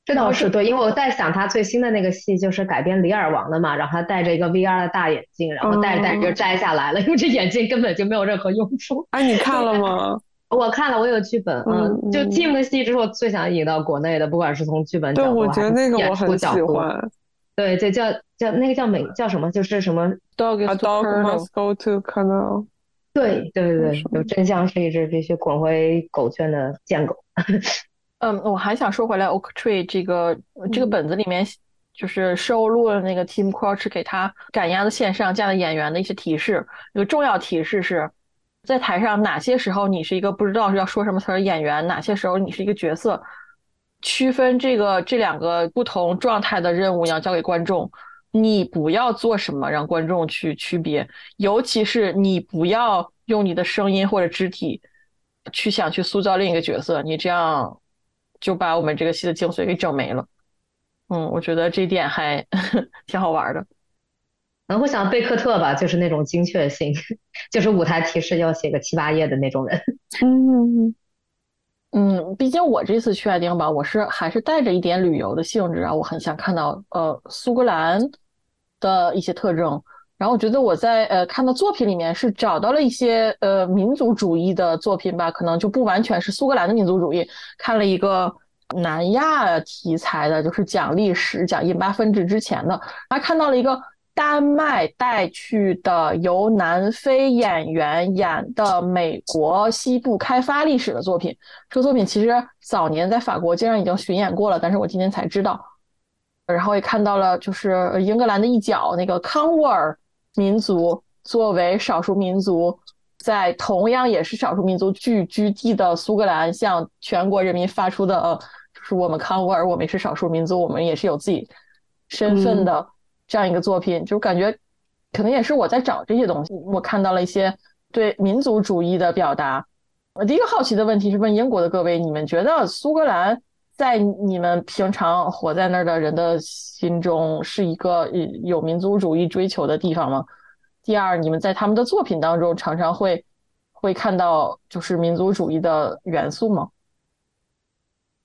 这倒是对，因为我在想他最新的那个戏就是改编《李尔王》的嘛，然后他戴着一个 VR 的大眼镜，然后戴着戴着就摘下来了，因为这眼镜根本就没有任何用处。哎，你看了吗？我看了，我有剧本，嗯，就 Team 的戏，这是我最想引到国内的，不管是从剧本角度还是演出角度。对，这叫叫那个叫美叫什么？就是什么 Dog must go to Colonel。对对对对，有真相是一只必须滚回狗圈的贱狗。嗯，我还想说回来，Oak Tree 这个这个本子里面，就是收录了那个 Tim Crouch 给他赶鸭子线上架的演员的一些提示。一个重要提示是，在台上哪些时候你是一个不知道是要说什么词的演员，哪些时候你是一个角色，区分这个这两个不同状态的任务要交给观众。你不要做什么让观众去区别，尤其是你不要用你的声音或者肢体去想去塑造另一个角色，你这样。就把我们这个戏的精髓给整没了，嗯，我觉得这点还 挺好玩的。可能会想贝克特吧，就是那种精确性，就是舞台提示要写个七八页的那种人。嗯，嗯，毕竟我这次去爱丁堡，我是还是带着一点旅游的性质啊，我很想看到呃苏格兰的一些特征。然后我觉得我在呃看到作品里面是找到了一些呃民族主义的作品吧，可能就不完全是苏格兰的民族主义。看了一个南亚题材的，就是讲历史、讲印巴分治之前的，还看到了一个丹麦带去的由南非演员演的美国西部开发历史的作品。这个作品其实早年在法国竟然已经巡演过了，但是我今天才知道。然后也看到了就是英格兰的一角那个康沃尔。民族作为少数民族，在同样也是少数民族聚居地的苏格兰，向全国人民发出的，呃，就是我们康沃尔，我们也是少数民族，我们也是有自己身份的这样一个作品，就感觉可能也是我在找这些东西，我看到了一些对民族主义的表达。我第一个好奇的问题是问英国的各位，你们觉得苏格兰？在你们平常活在那儿的人的心中，是一个有民族主义追求的地方吗？第二，你们在他们的作品当中常常会会看到就是民族主义的元素吗？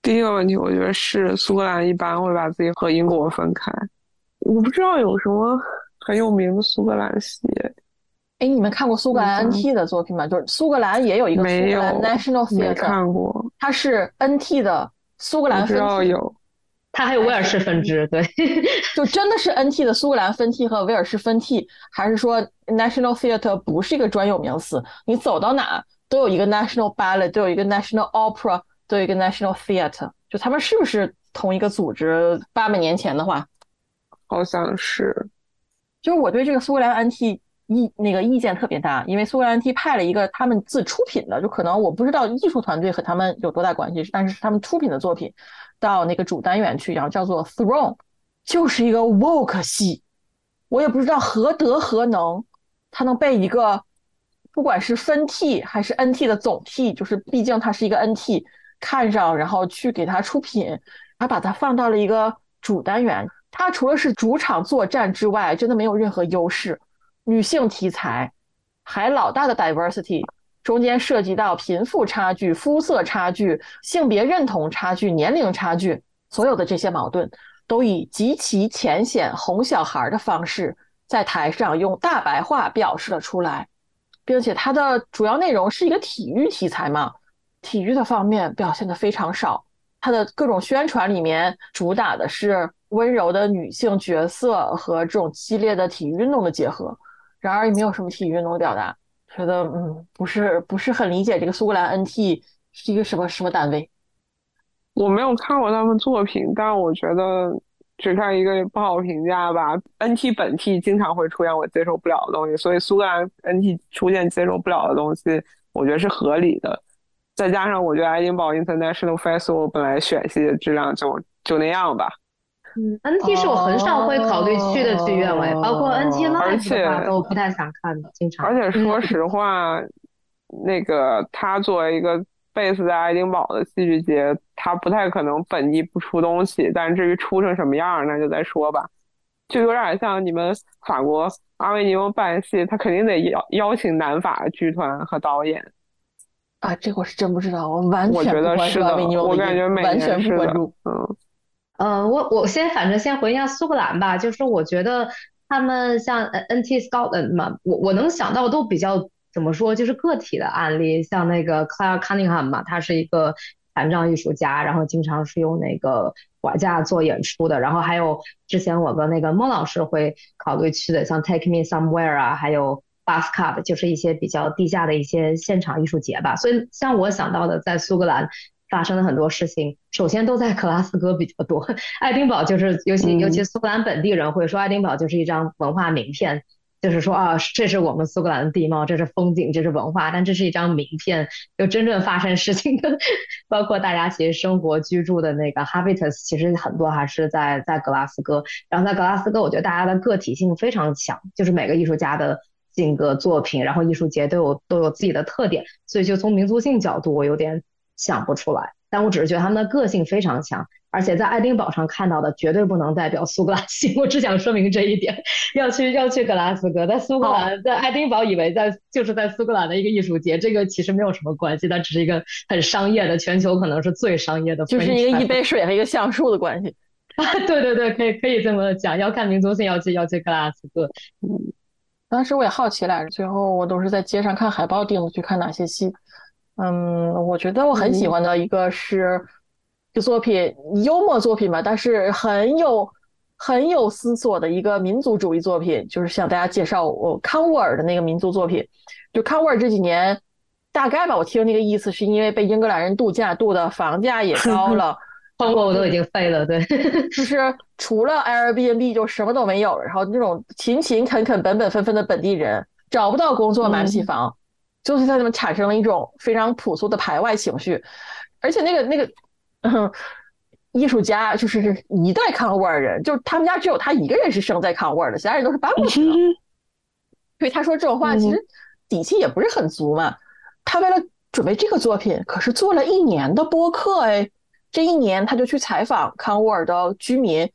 第一个问题，我觉得是苏格兰一般会把自己和英国分开。我不知道有什么很有名的苏格兰系。哎，你们看过苏格兰 NT 的作品吗？就是苏格兰也有一个苏格兰 National Theatre，看过，它是 NT 的。苏格兰分支有，它还有威尔士分支，对，就真的是 NT 的苏格兰分 T 和威尔士分 T，，还是说 National Theatre 不是一个专有名词？你走到哪都有一个 National Ballet，都有一个 National Opera，都有一个 National Theatre，就他们是不是同一个组织？八百年前的话，好像是。就是我对这个苏格兰 NT。意那个意见特别大，因为苏格兰 T 派了一个他们自出品的，就可能我不知道艺术团队和他们有多大关系，但是他们出品的作品，到那个主单元去，然后叫做 Throne，就是一个 Woke 戏，我也不知道何德何能，他能被一个不管是分 T 还是 NT 的总 T，就是毕竟他是一个 NT，看上然后去给他出品，还把它放到了一个主单元，他除了是主场作战之外，真的没有任何优势。女性题材还老大的 diversity，中间涉及到贫富差距、肤色差距、性别认同差距、年龄差距，所有的这些矛盾都以极其浅显哄小孩的方式在台上用大白话表示了出来，并且它的主要内容是一个体育题材嘛，体育的方面表现的非常少，它的各种宣传里面主打的是温柔的女性角色和这种激烈的体育运动的结合。然而也没有什么体育运动的表达，觉得嗯不是不是很理解这个苏格兰 NT 是一个什么什么单位。我没有看过他们作品，但我觉得只看一个不好评价吧。NT 本 T 经常会出现我接受不了的东西，所以苏格兰 NT 出现接受不了的东西，我觉得是合理的。再加上我觉得爱丁堡 International Festival 本来选戏的质量就就那样吧。嗯，NT 是我很少会考虑去的剧院位，包括 NT Live 的话都不太想看的，经常。而且说实话，那个他作为一个 base 在爱丁堡的戏剧节，他不太可能本地不出东西。但至于出成什么样，那就再说吧。就有点像你们法国阿维尼翁办戏，他肯定得邀邀请南法剧团和导演。啊，这个我是真不知道，我完全不关注阿维尼翁的演，完全不关注。嗯。呃，我我先反正先回一下苏格兰吧，就是我觉得他们像 NT Scotland 嘛，我我能想到都比较怎么说，就是个体的案例，像那个 Claire Cunningham 嘛，他是一个残障艺术家，然后经常是用那个拐架做演出的，然后还有之前我跟那个孟老师会考虑去的，像 Take Me Somewhere 啊，还有 Bus Cup，就是一些比较地下的一些现场艺术节吧，所以像我想到的，在苏格兰。发生的很多事情，首先都在格拉斯哥比较多。爱丁堡就是，尤其尤其苏格兰本地人会说，爱丁堡就是一张文化名片，就是说啊，这是我们苏格兰的地貌，这是风景，这是文化，但这是一张名片，就真正发生事情的，包括大家其实生活居住的那个 habitus，其实很多还是在在格拉斯哥。然后在格拉斯哥，我觉得大家的个体性非常强，就是每个艺术家的性格、作品，然后艺术节都有都有自己的特点，所以就从民族性角度，我有点。想不出来，但我只是觉得他们的个性非常强，而且在爱丁堡上看到的绝对不能代表苏格兰性。我只想说明这一点。要去要去格拉斯哥，在苏格兰，在爱丁堡以为在就是在苏格兰的一个艺术节，这个其实没有什么关系，它只是一个很商业的，全球可能是最商业的，就是一个一杯水和一个橡树的关系。啊 对对对，可以可以这么讲。要看民族性，要去要去格拉斯哥。嗯，当时我也好奇来着，最后我都是在街上看海报定的，去看哪些戏。嗯，我觉得我很喜欢的一个是，这作品幽默作品吧，但是很有很有思索的一个民族主义作品，就是向大家介绍我康沃尔的那个民族作品。就康沃尔这几年，大概吧，我听那个意思是因为被英格兰人度假度的房价也高了，包括我都已经废了，对，就是除了 Airbnb 就什么都没有，然后那种勤勤恳恳、本本分分的本地人找不到工作，买不起房。就是在他们产生了一种非常朴素的排外情绪，而且那个那个嗯，艺术家就是一代康沃尔人，就他们家只有他一个人是生在康沃尔的，其他人都是搬过去的。所以他说这种话其实底气也不是很足嘛。他为了准备这个作品，可是做了一年的播客哎，这一年他就去采访康沃尔的居民，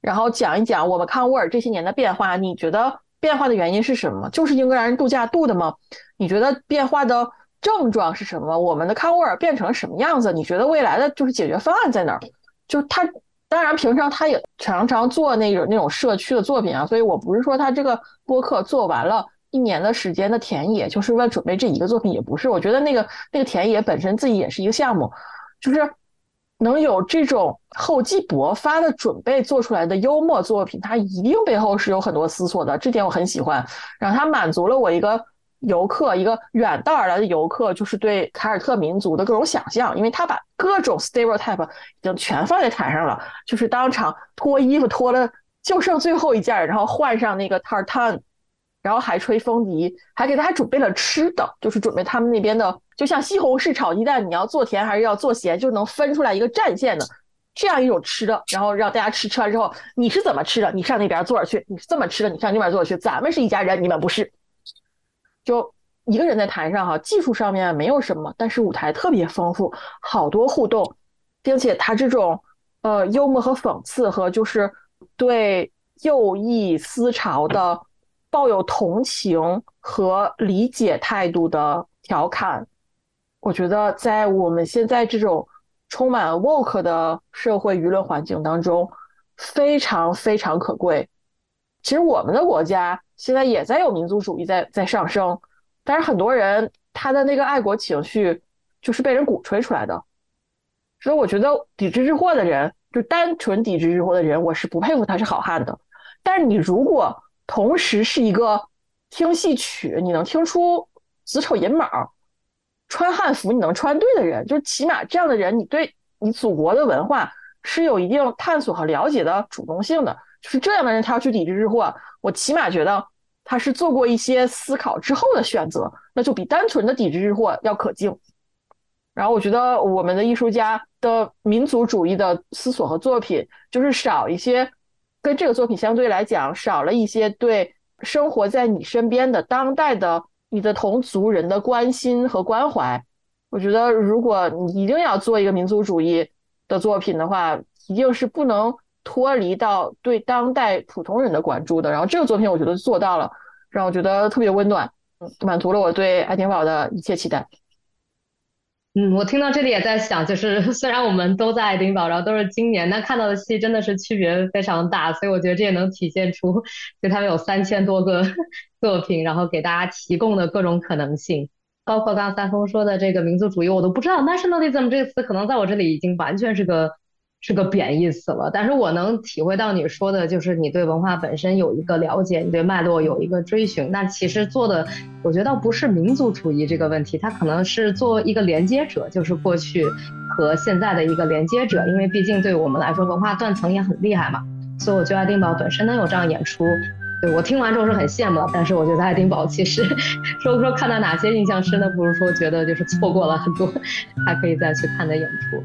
然后讲一讲我们康沃尔这些年的变化。你觉得变化的原因是什么？就是英格兰人度假度的吗？你觉得变化的症状是什么？我们的康沃尔变成什么样子？你觉得未来的就是解决方案在哪儿？就他，当然平常他也常常做那种那种社区的作品啊，所以我不是说他这个播客做完了一年的时间的田野，就是为了准备这一个作品，也不是。我觉得那个那个田野本身自己也是一个项目，就是能有这种厚积薄发的准备做出来的幽默作品，它一定背后是有很多思索的，这点我很喜欢。然后它满足了我一个。游客一个远道而来的游客，就是对凯尔特民族的各种想象，因为他把各种 stereotype 已经全放在台上了，就是当场脱衣服脱了就剩最后一件，然后换上那个 tartan，然后还吹风笛，还给大家准备了吃的，就是准备他们那边的，就像西红柿炒鸡蛋，你要做甜还是要做咸，就能分出来一个战线的这样一种吃的，然后让大家吃，吃完之后你是怎么吃的？你上那边坐着去，你是这么吃的？你上那边坐着去，咱们是一家人，你们不是。就一个人在台上哈，技术上面没有什么，但是舞台特别丰富，好多互动，并且他这种呃幽默和讽刺和就是对右翼思潮的抱有同情和理解态度的调侃，我觉得在我们现在这种充满 woke 的社会舆论环境当中，非常非常可贵。其实我们的国家。现在也在有民族主义在在上升，但是很多人他的那个爱国情绪就是被人鼓吹出来的，所以我觉得抵制日货的人，就单纯抵制日货的人，我是不佩服他是好汉的。但是你如果同时是一个听戏曲你能听出子丑寅卯，穿汉服你能穿对的人，就是起码这样的人，你对你祖国的文化是有一定探索和了解的主动性的。就是这样的人，他要去抵制日货，我起码觉得他是做过一些思考之后的选择，那就比单纯的抵制日货要可敬。然后我觉得我们的艺术家的民族主义的思索和作品，就是少一些，跟这个作品相对来讲少了一些对生活在你身边的当代的你的同族人的关心和关怀。我觉得如果你一定要做一个民族主义的作品的话，一定是不能。脱离到对当代普通人的关注的，然后这个作品我觉得做到了，让我觉得特别温暖，满足了我对爱丁堡的一切期待。嗯，我听到这里也在想，就是 虽然我们都在爱丁堡，然后都是今年，但看到的戏真的是区别非常大，所以我觉得这也能体现出，就他们有三千多个 作品，然后给大家提供的各种可能性，包括刚刚三丰说的这个民族主义，我都不知道 nationalism 这个词可能在我这里已经完全是个。是个贬义词了，但是我能体会到你说的，就是你对文化本身有一个了解，你对脉络有一个追寻。那其实做的，我觉得倒不是民族主义这个问题，它可能是做一个连接者，就是过去和现在的一个连接者。因为毕竟对我们来说，文化断层也很厉害嘛。所以我觉得爱丁堡本身能有这样演出，对我听完之后是很羡慕。但是我觉得爱丁堡其实 说不说看到哪些印象深的，不如说觉得就是错过了很多还可以再去看的演出。